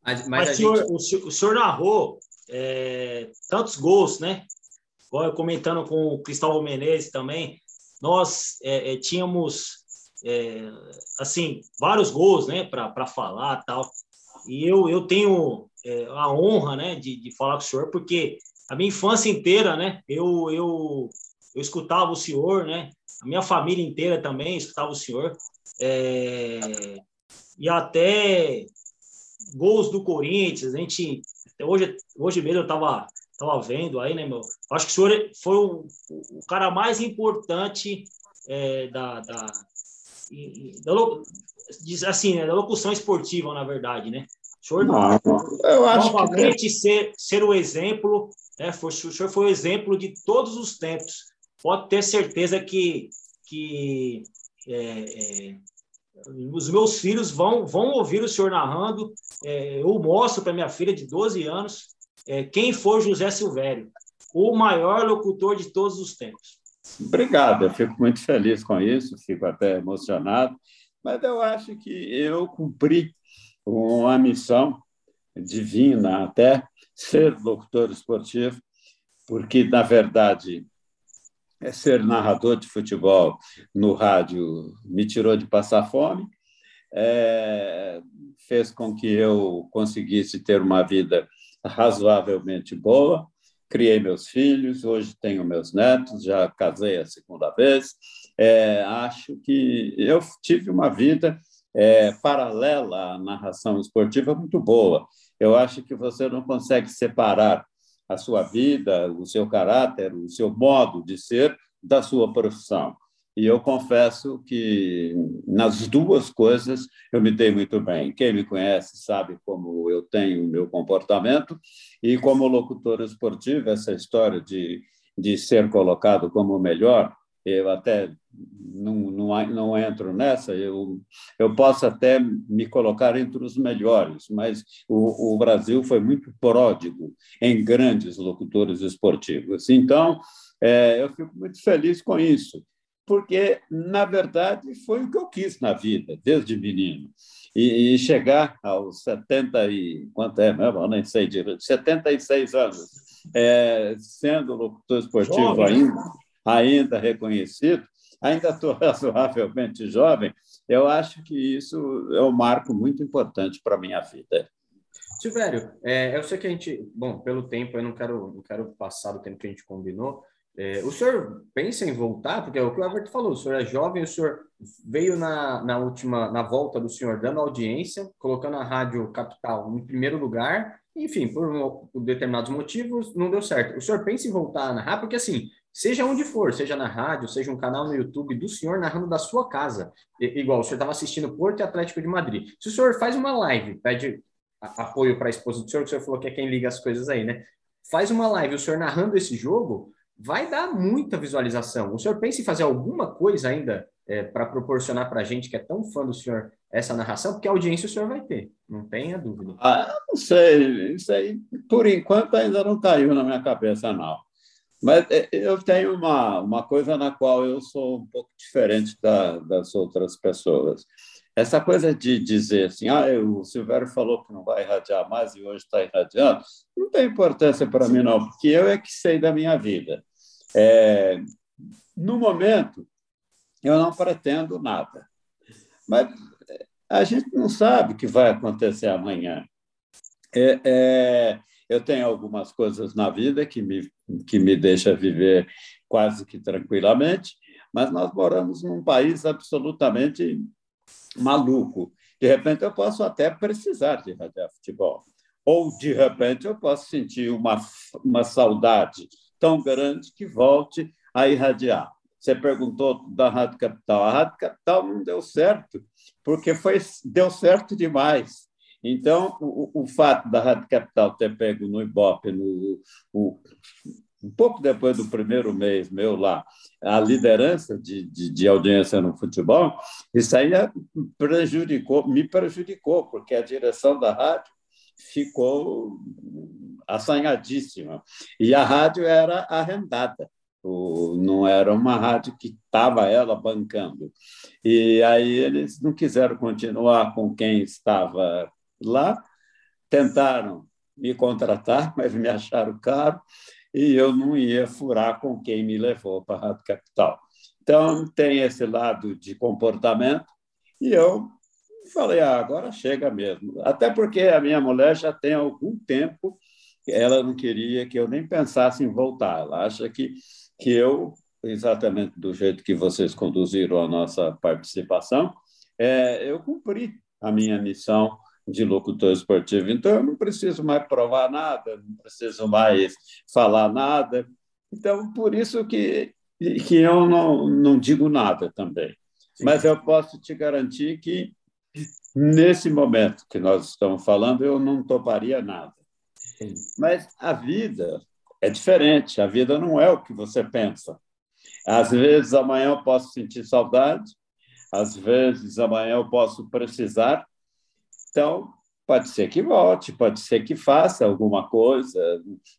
Mas, mas, mas senhor, gente... o, senhor, o, senhor, narrou é, tantos gols, né? Comentando com o Cristóvão Menezes também, nós é, é, tínhamos é, assim vários gols, né? Para falar tal. E eu, eu tenho é, a honra, né? De, de falar com o senhor, porque a minha infância inteira, né? Eu, eu, eu escutava o senhor, né? A minha família inteira também escutava o senhor é, e até gols do Corinthians, a gente hoje, hoje mesmo eu estava tava vendo aí, né, meu? Acho que o senhor foi o, o cara mais importante é, da, da, da, assim, né, da locução esportiva, na verdade, né? O senhor, Não, eu acho novamente, que... ser, ser o exemplo, né? Foi, o senhor foi o exemplo de todos os tempos. Pode ter certeza que, que é, é, os meus filhos vão, vão ouvir o senhor narrando. É, eu mostro para minha filha de 12 anos é, quem foi José Silvério, o maior locutor de todos os tempos. Obrigado, eu fico muito feliz com isso, fico até emocionado, mas eu acho que eu cumpri uma missão divina até ser locutor esportivo, porque, na verdade, é ser narrador de futebol no rádio me tirou de passar fome, é, fez com que eu conseguisse ter uma vida razoavelmente boa. Criei meus filhos, hoje tenho meus netos, já casei a segunda vez. É, acho que eu tive uma vida é, paralela à narração esportiva muito boa. Eu acho que você não consegue separar a sua vida, o seu caráter, o seu modo de ser da sua profissão. E eu confesso que nas duas coisas eu me dei muito bem. Quem me conhece sabe como eu tenho o meu comportamento, e como locutor esportivo, essa história de, de ser colocado como o melhor, eu até não, não, não entro nessa, eu, eu posso até me colocar entre os melhores, mas o, o Brasil foi muito pródigo em grandes locutores esportivos. Então, é, eu fico muito feliz com isso, porque, na verdade, foi o que eu quis na vida, desde menino. E, e chegar aos 70 e... quanto é mesmo? Eu nem sei direito. 76 anos, é, sendo locutor esportivo Jovem. ainda ainda reconhecido, ainda estou razoavelmente jovem, eu acho que isso é um marco muito importante para a minha vida. Silvério, é, eu sei que a gente, bom, pelo tempo, eu não quero, não quero passar do tempo que a gente combinou. É, o senhor pensa em voltar? Porque é o que o Everton falou, o senhor é jovem, o senhor veio na, na última, na volta do senhor dando audiência, colocando a Rádio Capital em primeiro lugar, enfim, por, por determinados motivos, não deu certo. O senhor pensa em voltar a narrar? Porque assim, seja onde for, seja na rádio, seja um canal no YouTube do senhor narrando da sua casa, igual o senhor estava assistindo Porto e Atlético de Madrid. Se o senhor faz uma live, pede apoio para a esposa do senhor, que o senhor falou que é quem liga as coisas aí, né? Faz uma live, o senhor narrando esse jogo, vai dar muita visualização. O senhor pensa em fazer alguma coisa ainda é, para proporcionar para a gente que é tão fã do senhor essa narração? Porque a audiência o senhor vai ter, não tenha dúvida. Ah, não sei, isso aí, por enquanto, ainda não caiu na minha cabeça, não. Mas é, eu tenho uma, uma coisa na qual eu sou um pouco diferente da, das outras pessoas. Essa coisa de dizer assim, ah, o Silvério falou que não vai irradiar mais e hoje está irradiando, não tem importância para mim, não, porque eu é que sei da minha vida. É, no momento, eu não pretendo nada. Mas a gente não sabe o que vai acontecer amanhã. É, é, eu tenho algumas coisas na vida que me, que me deixa viver quase que tranquilamente, mas nós moramos num país absolutamente maluco. De repente, eu posso até precisar de radiar futebol. Ou, de repente, eu posso sentir uma, uma saudade tão grande que volte a irradiar. Você perguntou da Rádio Capital. A Rádio Capital não deu certo, porque foi, deu certo demais. Então, o, o fato da Rádio Capital ter pego no Ibope, no, o, um pouco depois do primeiro mês meu lá, a liderança de, de, de, audiência no futebol, isso aí prejudicou, me prejudicou, porque a direção da rádio ficou assanhadíssima. E a rádio era arrendada, não era uma rádio que estava ela bancando. E aí eles não quiseram continuar com quem estava lá, tentaram me contratar, mas me acharam caro e eu não ia furar com quem me levou para a Rádio Capital. Então, tem esse lado de comportamento, e eu falei, ah, agora chega mesmo. Até porque a minha mulher já tem algum tempo, ela não queria que eu nem pensasse em voltar. Ela acha que, que eu, exatamente do jeito que vocês conduziram a nossa participação, é, eu cumpri a minha missão de locutor esportivo. Então, eu não preciso mais provar nada, não preciso mais falar nada. Então, por isso que, que eu não, não digo nada também. Mas eu posso te garantir que, nesse momento que nós estamos falando, eu não toparia nada. Mas a vida é diferente, a vida não é o que você pensa. Às vezes, amanhã eu posso sentir saudade, às vezes, amanhã eu posso precisar, então, pode ser que volte, pode ser que faça alguma coisa.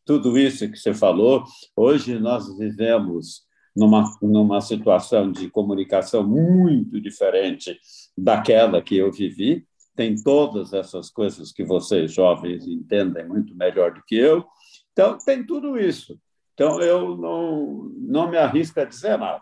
Tudo isso que você falou, hoje nós vivemos numa, numa situação de comunicação muito diferente daquela que eu vivi. Tem todas essas coisas que vocês jovens entendem muito melhor do que eu. Então, tem tudo isso. Então, eu não, não me arrisco a dizer nada.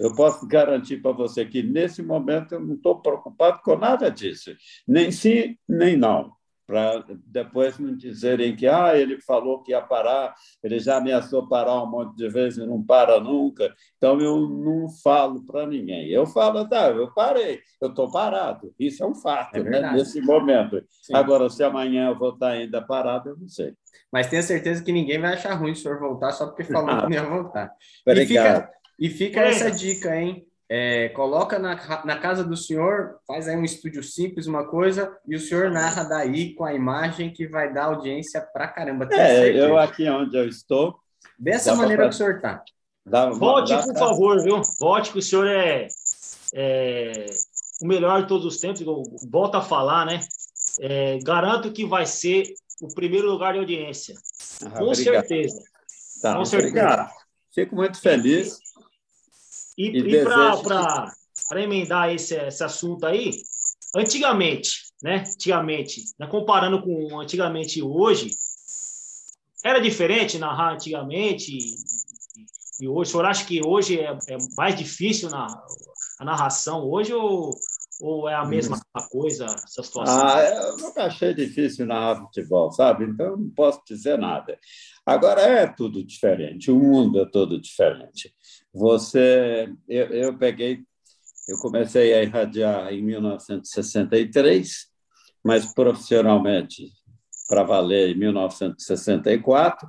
Eu posso garantir para você que, nesse momento, eu não estou preocupado com nada disso, nem sim, nem não, para depois não dizerem que ah, ele falou que ia parar, ele já ameaçou parar um monte de vezes e não para nunca, então eu não falo para ninguém. Eu falo, tá, eu parei, eu estou parado, isso é um fato, é né, nesse momento. Sim. Agora, se amanhã eu vou estar ainda parado, eu não sei. Mas tenha certeza que ninguém vai achar ruim o senhor voltar só porque falou ah, que não ia voltar. Obrigado. E fica, e fica é. essa dica, hein? É, coloca na, na casa do senhor, faz aí um estúdio simples, uma coisa, e o senhor narra daí com a imagem que vai dar audiência pra caramba. É, eu aqui onde eu estou. Dessa maneira pra... que o senhor tá. Dá, Volte, dá, por dá. favor, viu? Volte, que o senhor é, é, o melhor de todos os tempos. Volta a falar, né? É, garanto que vai ser o primeiro lugar de audiência. Ah, com obrigado. certeza. Tá, com certeza. Obrigado. Fico muito feliz. E, e, e para emendar esse, esse assunto aí, antigamente, né? Antigamente, né? comparando com antigamente e hoje, era diferente narrar antigamente e, e hoje. O senhor acha que hoje é, é mais difícil na, a narração hoje ou, Ou é a mesma coisa essa situação? Ah, eu nunca achei difícil narrar futebol, sabe? Então não posso dizer nada. Agora é tudo diferente, o mundo é todo diferente. Você, eu, eu peguei, eu comecei a irradiar em 1963, mas profissionalmente para valer em 1964.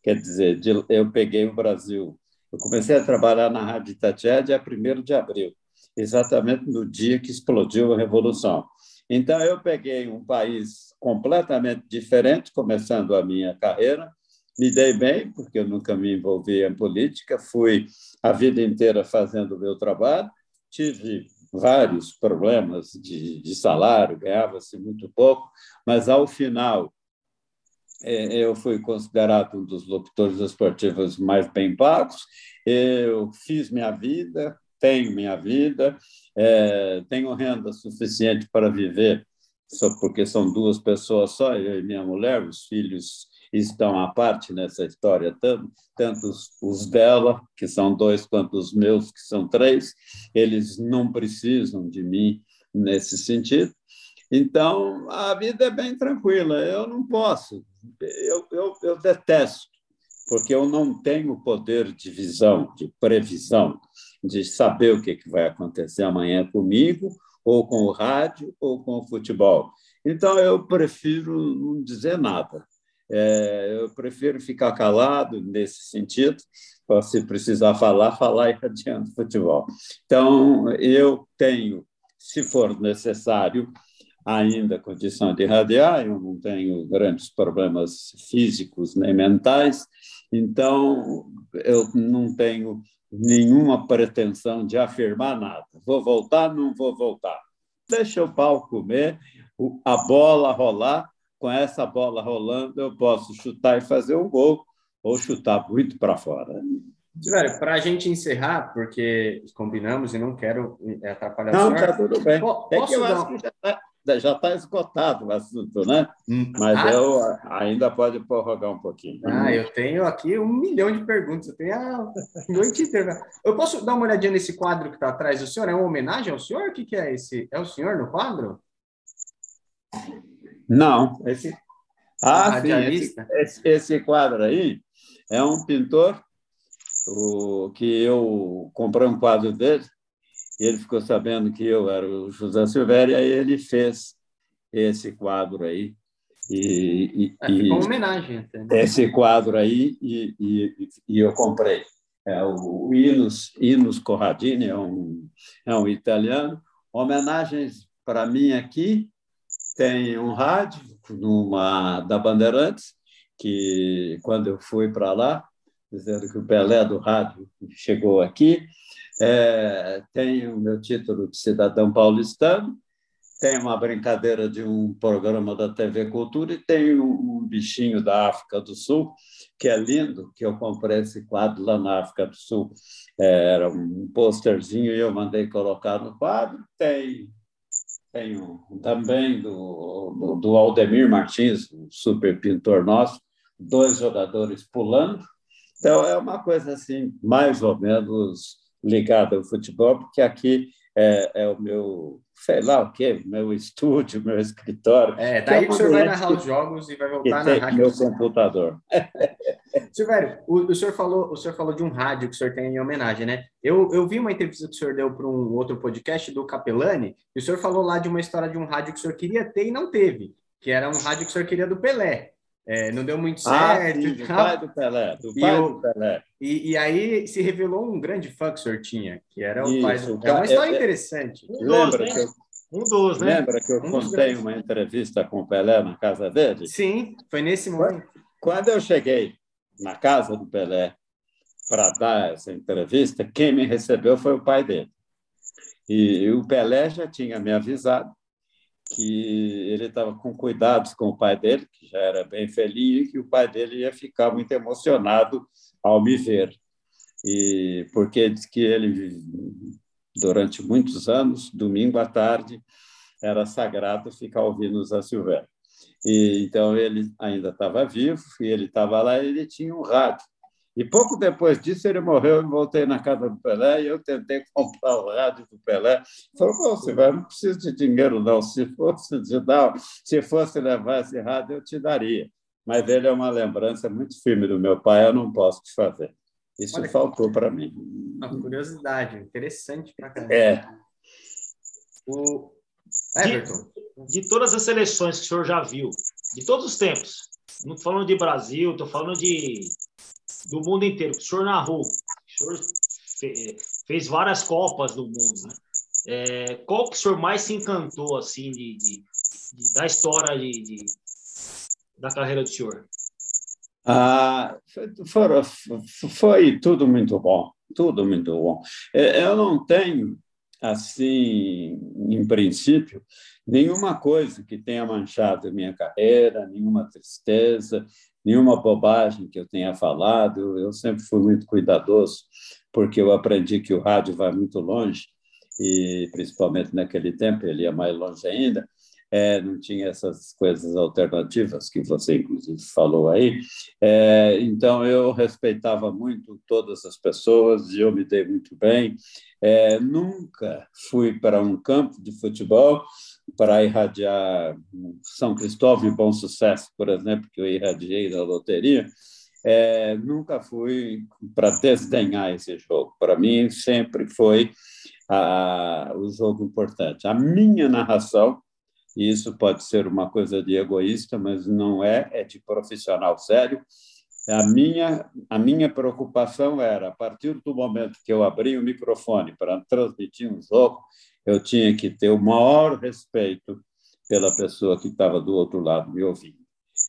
Quer dizer, eu peguei o Brasil. Eu comecei a trabalhar na Rádio Itatiaia dia 1 de abril exatamente no dia que explodiu a Revolução. Então, eu peguei um país completamente diferente, começando a minha carreira. Me dei bem, porque eu nunca me envolvi em política, fui a vida inteira fazendo o meu trabalho, tive vários problemas de, de salário, ganhava-se muito pouco, mas, ao final, é, eu fui considerado um dos locutores esportivos mais bem pagos. Eu fiz minha vida, tenho minha vida, é, tenho renda suficiente para viver, só porque são duas pessoas só, eu e minha mulher, os filhos estão à parte nessa história, tanto, tanto os, os dela, que são dois, quanto os meus, que são três, eles não precisam de mim nesse sentido. Então, a vida é bem tranquila, eu não posso, eu, eu, eu detesto porque eu não tenho poder de visão, de previsão, de saber o que vai acontecer amanhã comigo, ou com o rádio, ou com o futebol. Então, eu prefiro não dizer nada. É, eu prefiro ficar calado nesse sentido, se precisar falar, falar e adiante futebol. Então, eu tenho, se for necessário, ainda condição de irradiar, eu não tenho grandes problemas físicos nem mentais, então eu não tenho nenhuma pretensão de afirmar nada. Vou voltar, não vou voltar. Deixa o pau comer, a bola rolar. Com essa bola rolando, eu posso chutar e fazer um gol, ou chutar muito para fora. Velho, para a gente encerrar, porque combinamos e não quero atrapalhar não, o senhor. Não, tá tudo bem. Posso é que eu dar... acho que já está já está esgotado o assunto, né? Hum. Mas ah, eu ainda pode prorrogar um pouquinho. Ah, eu tenho aqui um milhão de perguntas. Eu tenho a noite inteira. Eu posso dar uma olhadinha nesse quadro que está atrás do senhor? É uma homenagem ao senhor? O que, que é esse? É o senhor no quadro? Não, esse. Ah, sim, esse, esse, esse, quadro aí é um pintor o, que eu comprei um quadro dele ele ficou sabendo que eu era o José Silvério, e aí ele fez esse quadro aí. E, e, é, uma homenagem. Até, né? Esse quadro aí, e, e, e eu comprei. É o Inos, Inos Corradini, é um, é um italiano. Homenagens para mim aqui, tem um rádio numa, da Bandeirantes, que quando eu fui para lá, dizendo que o Pelé do rádio chegou aqui, é, tenho o meu título de cidadão paulistano, tenho uma brincadeira de um programa da TV Cultura e tenho um bichinho da África do Sul, que é lindo, que eu comprei esse quadro lá na África do Sul. É, era um posterzinho e eu mandei colocar no quadro. Tem, tenho também do, do, Aldemir Martins, um super pintor nosso, dois jogadores pulando. Então, é uma coisa assim, mais ou menos ligado ao futebol, porque aqui é, é o meu, sei lá o quê, meu estúdio, meu escritório. É, daí que o senhor vai narrar os jogos e vai voltar na rádio. meu computador. Silvério, o, o, senhor falou, o senhor falou de um rádio que o senhor tem em homenagem, né? Eu, eu vi uma entrevista que o senhor deu para um outro podcast do Capelani, e o senhor falou lá de uma história de um rádio que o senhor queria ter e não teve, que era um rádio que o senhor queria do Pelé. É, não deu muito ah, certo. Ah, sim, do pai do Pelé, do pai eu, do Pelé. E, e, aí se revelou um grande fã que o senhor tinha, que era o Isso, pai do... É uma história é, é interessante. Um lembra dos, que eu, um dos, né? Lembra que eu um contei uma entrevista com o Pelé na casa dele? Sim, foi nesse momento. Quando eu cheguei na casa do Pelé para dar essa entrevista, quem me recebeu foi o pai dele. E o Pelé já tinha me avisado que ele estava com cuidados com o pai dele, que já era bem feliz, e que o pai dele ia ficar muito emocionado ao me ver. E porque diz que ele, durante muitos anos, domingo à tarde, era sagrado ficar ouvindo os Silvério. E então ele ainda estava vivo e ele estava lá, e ele tinha um rádio. E pouco depois disso ele morreu e voltei na casa do Pelé e eu tentei comprar o rádio do Pelé. Falou, você vai, não precisa de dinheiro não, se fosse de dar, se fosse levar esse rádio eu te daria. Mas ele é uma lembrança muito firme do meu pai, eu não posso te fazer. Isso Olha, faltou para mim. Uma curiosidade, interessante para caramba. É. O Everton. De, de, todas as seleções que o senhor já viu, de todos os tempos, não estou falando de Brasil, estou falando de do mundo inteiro, o senhor narrou, o senhor fez várias Copas do mundo, né? É, qual que o senhor mais se encantou, assim, de, de, de da história de, da carreira do senhor? Ah, foi, foi, tudo muito bom, tudo muito bom. É, eu não tenho, assim, em princípio, nenhuma coisa que tenha manchado minha carreira, nenhuma tristeza, nenhuma bobagem que eu tenha falado. Eu sempre fui muito cuidadoso, porque eu aprendi que o rádio vai muito longe, e principalmente naquele tempo ele ia mais longe ainda. É, não tinha essas coisas alternativas que você, inclusive, falou aí. É, então, eu respeitava muito todas as pessoas e eu me dei muito bem. É, nunca fui para um campo de futebol para irradiar São Cristóvão e Bom Sucesso, por exemplo, que eu irradiei na loteria. É, nunca fui para desdenhar esse jogo. Para mim, sempre foi a, o jogo importante. A minha narração e isso pode ser uma coisa de egoísta, mas não é, é de profissional sério. A minha, a minha preocupação era, a partir do momento que eu abri o microfone para transmitir um jogo, eu tinha que ter o maior respeito pela pessoa que estava do outro lado me ouvindo.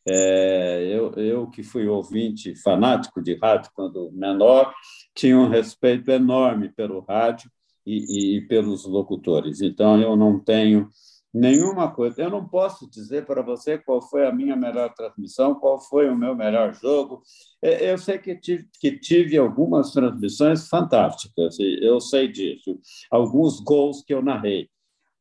É, eu, eu, que fui ouvinte fanático de rádio quando menor, tinha um respeito enorme pelo rádio e, e pelos locutores. Então, eu não tenho nenhuma coisa. Eu não posso dizer para você qual foi a minha melhor transmissão, qual foi o meu melhor jogo. É, eu sei que tive, que tive algumas transmissões fantásticas, eu sei disso, alguns gols que eu narrei,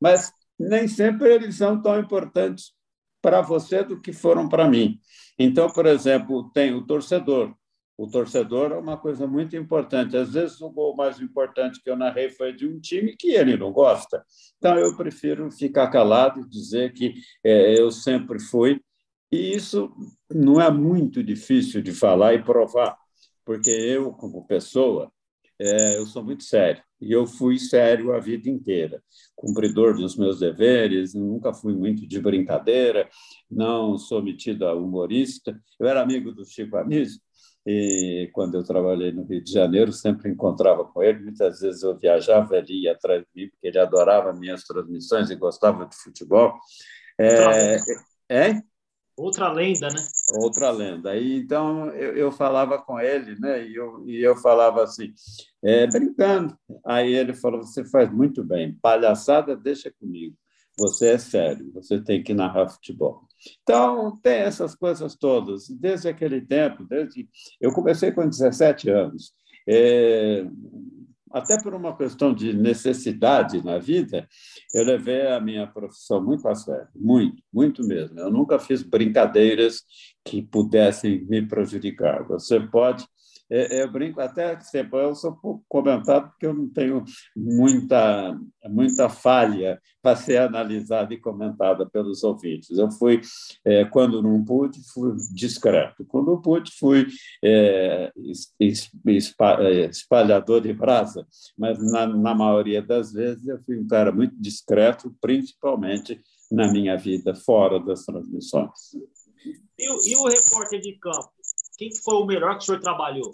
mas nem sempre eles são tão importantes para você do que foram para mim. Então, por exemplo, tem o torcedor o torcedor é uma coisa muito importante. Às vezes, o gol mais importante que eu narrei foi de um time que ele não gosta. Então, eu prefiro ficar calado e dizer que é, eu sempre fui. E isso não é muito difícil de falar e provar, porque eu, como pessoa, é, eu sou muito sério. E eu fui sério a vida inteira, cumpridor dos meus deveres, nunca fui muito de brincadeira, não sou metido a humorista. Eu era amigo do Chico Anísio, e quando eu trabalhei no Rio de Janeiro, sempre encontrava com ele. Muitas vezes eu viajava, ele ia atrás de mim, porque ele adorava minhas transmissões e gostava de futebol. É, é? Outra lenda, né? Outra lenda. E, então, eu, eu falava com ele, né? E eu, e eu falava assim, é, brincando. Aí ele falou: Você faz muito bem, palhaçada, deixa comigo. Você é sério, você tem que narrar futebol. Então, tem essas coisas todas. Desde aquele tempo, desde eu comecei com 17 anos, é, até por uma questão de necessidade na vida, eu levei a minha profissão muito a sério, muito, muito mesmo. Eu nunca fiz brincadeiras que pudessem me prejudicar. Você pode eu brinco até sempre, eu sou pouco comentado porque eu não tenho muita, muita falha para ser analisada e comentada pelos ouvintes. Eu fui, é, quando não pude, fui discreto. Quando pude, fui é, é, espalhador de brasa, mas na, na maioria das vezes eu fui um cara muito discreto, principalmente na minha vida fora das transmissões. E e o repórter de campo? Quem foi o melhor que o senhor trabalhou?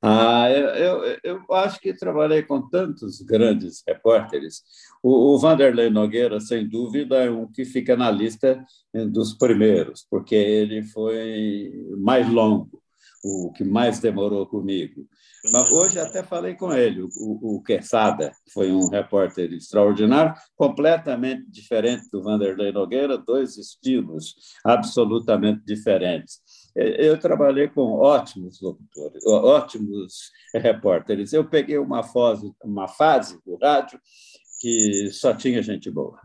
Ah, eu, eu, eu, acho que trabalhei com tantos grandes repórteres. O, o, Vanderlei Nogueira, sem dúvida, é um que fica na lista dos primeiros, porque ele foi mais longo, o que mais demorou comigo. Mas hoje até falei com ele, o, o Quesada, foi um repórter extraordinário, completamente diferente do Vanderlei Nogueira, dois estilos absolutamente diferentes eu trabalhei com ótimos locutores, ótimos repórteres. Eu peguei uma fase, uma fase do rádio que só tinha gente boa.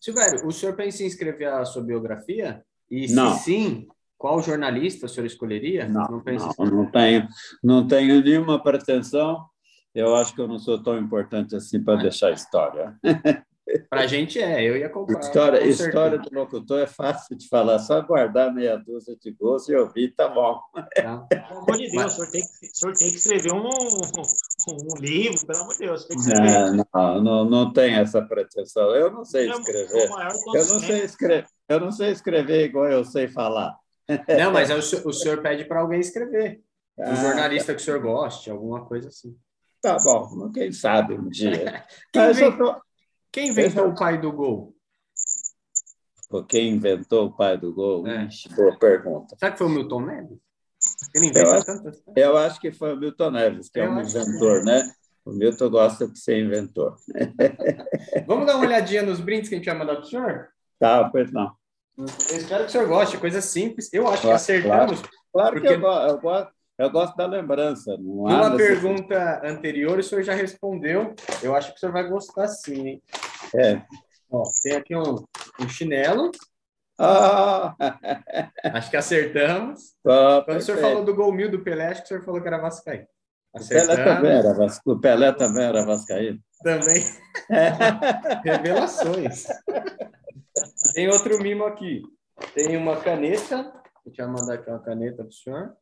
Silvério, o senhor pensa em escrever a sua biografia? E se Não. sim, qual jornalista o senhor escolheria? Não, não, não, não, tenho, não tenho nenhuma pretensão. Eu acho que eu não sou tão importante assim para deixar história. Para a gente é, eu ia comprar. História, história do locutor é fácil de falar, só guardar meia dúzia de gols e ouvir, tá bom. Tá. Pelo amor de Deus, o senhor tem, o senhor tem que escrever um, um, livro, pelo amor de Deus. Tem que escrever. Não, não, não tem essa pretensão. Eu não sei escrever. Eu não sei escrever, eu não sei escrever igual eu sei falar. Não, mas é o, senhor pede para alguém escrever. Um ah, jornalista tá. que o senhor goste, alguma coisa assim. Tá bom, quem sabe um dia. quem, vem, tô... quem inventou o pai do gol? Quem inventou o pai do gol? É. Ixi, boa pergunta. Será que foi o Milton Neves? Ele inventa eu, acho, tantas... eu acho que foi o Milton Neves, que é eu é um inventor, que... né? O Milton gosta de ser inventor. Vamos dar uma olhadinha nos brindes que a gente vai mandar para o senhor? Tá, pois não. Eu espero que o senhor goste, coisa simples. Eu acho que acertamos. Claro, claro porque... que eu, eu, gosto, eu gosto da lembrança. Uma pergunta anterior, o senhor já respondeu. Eu acho que o senhor vai gostar sim. Hein? É. Ó, tem aqui um, um chinelo. Ah! Acho que acertamos. Ah, Quando o senhor falou do gol mil do Pelé, acho que o senhor falou que era Vascaí. O Pelé também era, o Pelé também era Vascaíno. Também. Revelações. Tem outro mimo aqui. Tem uma caneta. A gente vai mandar aqui uma caneta para o senhor.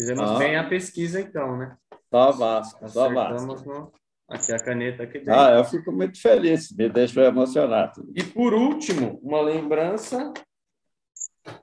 Fizemos ah. bem a pesquisa, então, né? Só Vasco, só Vasco. No... Aqui a caneta aqui dentro. Ah, eu fico muito feliz, me deixa emocionado. E por último, uma lembrança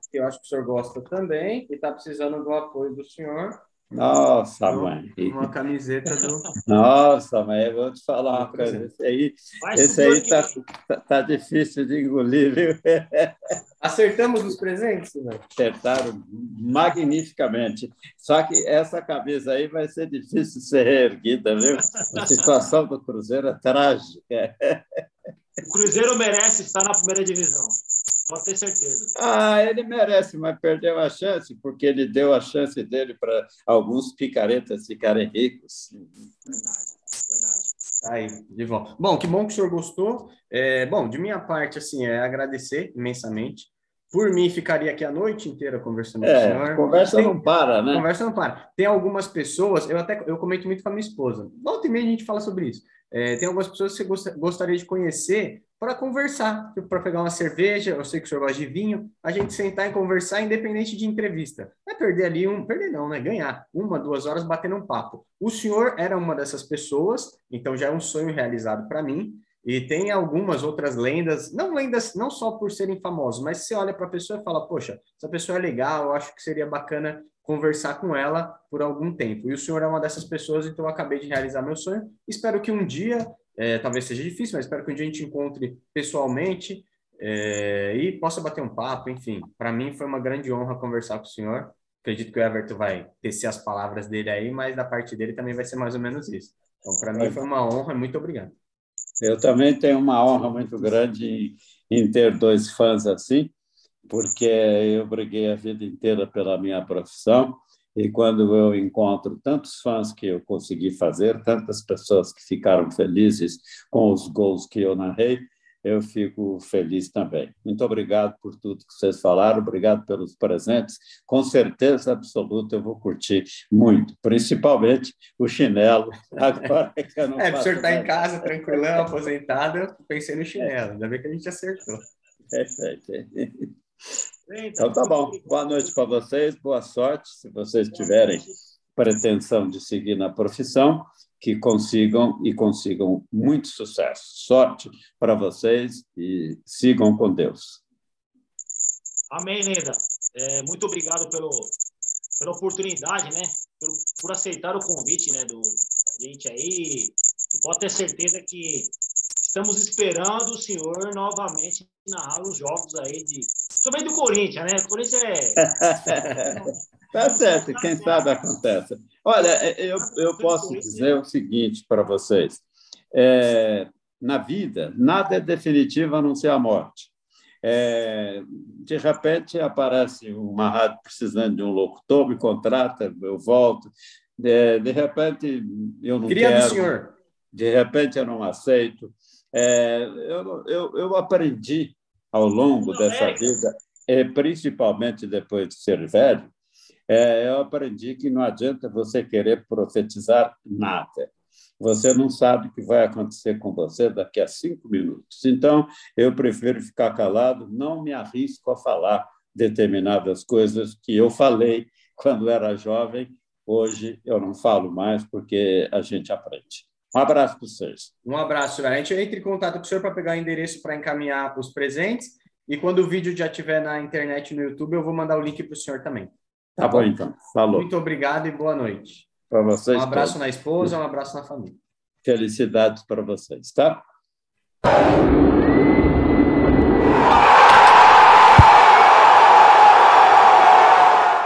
que eu acho que o senhor gosta também e está precisando do apoio do senhor. Nossa, mãe. Uma camiseta do. Nossa, mãe, eu vou te falar uma coisa. Esse aí, esse aí tá, tá, tá, difícil de engolir, viu? Acertamos os presentes, né? Acertaram magnificamente. Só que essa camisa aí vai ser difícil ser reerguida, viu? A situação do Cruzeiro é trágica. O Cruzeiro merece estar na primeira divisão. Pode ter certeza. Ah, ele merece, mas perdeu a chance, porque ele deu a chance dele para alguns picaretas ficarem ricos. Verdade, verdade. Aí, de volta. Bom, que bom que o senhor gostou. É, bom, de minha parte, assim, é agradecer imensamente. Por mim, ficaria aqui a noite inteira conversando é, com o senhor. Conversa Tem, não para, né? Conversa não para. Tem algumas pessoas, eu até eu comento muito com a minha esposa. Volta e meia a gente fala sobre isso. É, tem algumas pessoas que você gostaria de conhecer para conversar, tipo, para pegar uma cerveja, eu sei que o senhor gosta de vinho, a gente sentar e conversar independente de entrevista. Vai perder ali um, perder não, né? Ganhar uma, duas horas batendo um papo. O senhor era uma dessas pessoas, então já é um sonho realizado para mim. E tem algumas outras lendas, não lendas não só por serem famosos, mas você olha para a pessoa e fala, poxa, essa pessoa é legal, eu acho que seria bacana conversar com ela por algum tempo. E o senhor é uma dessas pessoas, então eu acabei de realizar meu sonho. Espero que um dia é, talvez seja difícil, mas espero que um dia a gente encontre pessoalmente é, e possa bater um papo. Enfim, para mim foi uma grande honra conversar com o senhor. Acredito que o Everton vai tecer as palavras dele aí, mas da parte dele também vai ser mais ou menos isso. Então, para mim foi uma honra muito obrigado. Eu também tenho uma honra muito grande em ter dois fãs assim, porque eu briguei a vida inteira pela minha profissão e quando eu encontro tantos fãs que eu consegui fazer, tantas pessoas que ficaram felizes com os gols que eu narrei, eu fico feliz também. Muito obrigado por tudo que vocês falaram, obrigado pelos presentes. Com certeza absoluta eu vou curtir muito, principalmente o chinelo. Agora que eu não é, o senhor está em casa, tranquilão, aposentado, eu pensei no chinelo, ainda bem que a gente acertou. Perfeito. Então tá bom. Boa noite para vocês, boa sorte. Se vocês tiverem pretensão de seguir na profissão, que consigam e consigam muito sucesso. Sorte para vocês e sigam com Deus. Amém, Lenda. É, muito obrigado pelo, pela oportunidade, né? Por, por aceitar o convite, né, do gente aí. Pode ter certeza que estamos esperando o senhor novamente narrar os jogos aí de também do Corinthians, né? O Corinthians é. tá certo, quem sabe acontece. Olha, eu, eu posso dizer o seguinte para vocês: é, na vida, nada é definitivo a não ser a morte. É, de repente aparece uma rádio precisando de um locutor, me contrata, eu volto. De, de repente eu não Queria quero. senhor. De repente eu não aceito. É, eu, eu, eu aprendi ao longo dessa vida e principalmente depois de ser velho, é, eu aprendi que não adianta você querer profetizar nada. Você não sabe o que vai acontecer com você daqui a cinco minutos. Então, eu prefiro ficar calado, não me arrisco a falar determinadas coisas que eu falei quando era jovem. Hoje eu não falo mais porque a gente aprende. Um abraço para vocês. Um abraço, A gente entra em contato com o senhor para pegar o endereço para encaminhar os presentes. E quando o vídeo já estiver na internet no YouTube, eu vou mandar o link para o senhor também. Tá, bom, então. Falou. Muito obrigado e boa noite. Para vocês. Um abraço todos. na esposa, um abraço na família. Felicidades para vocês, tá?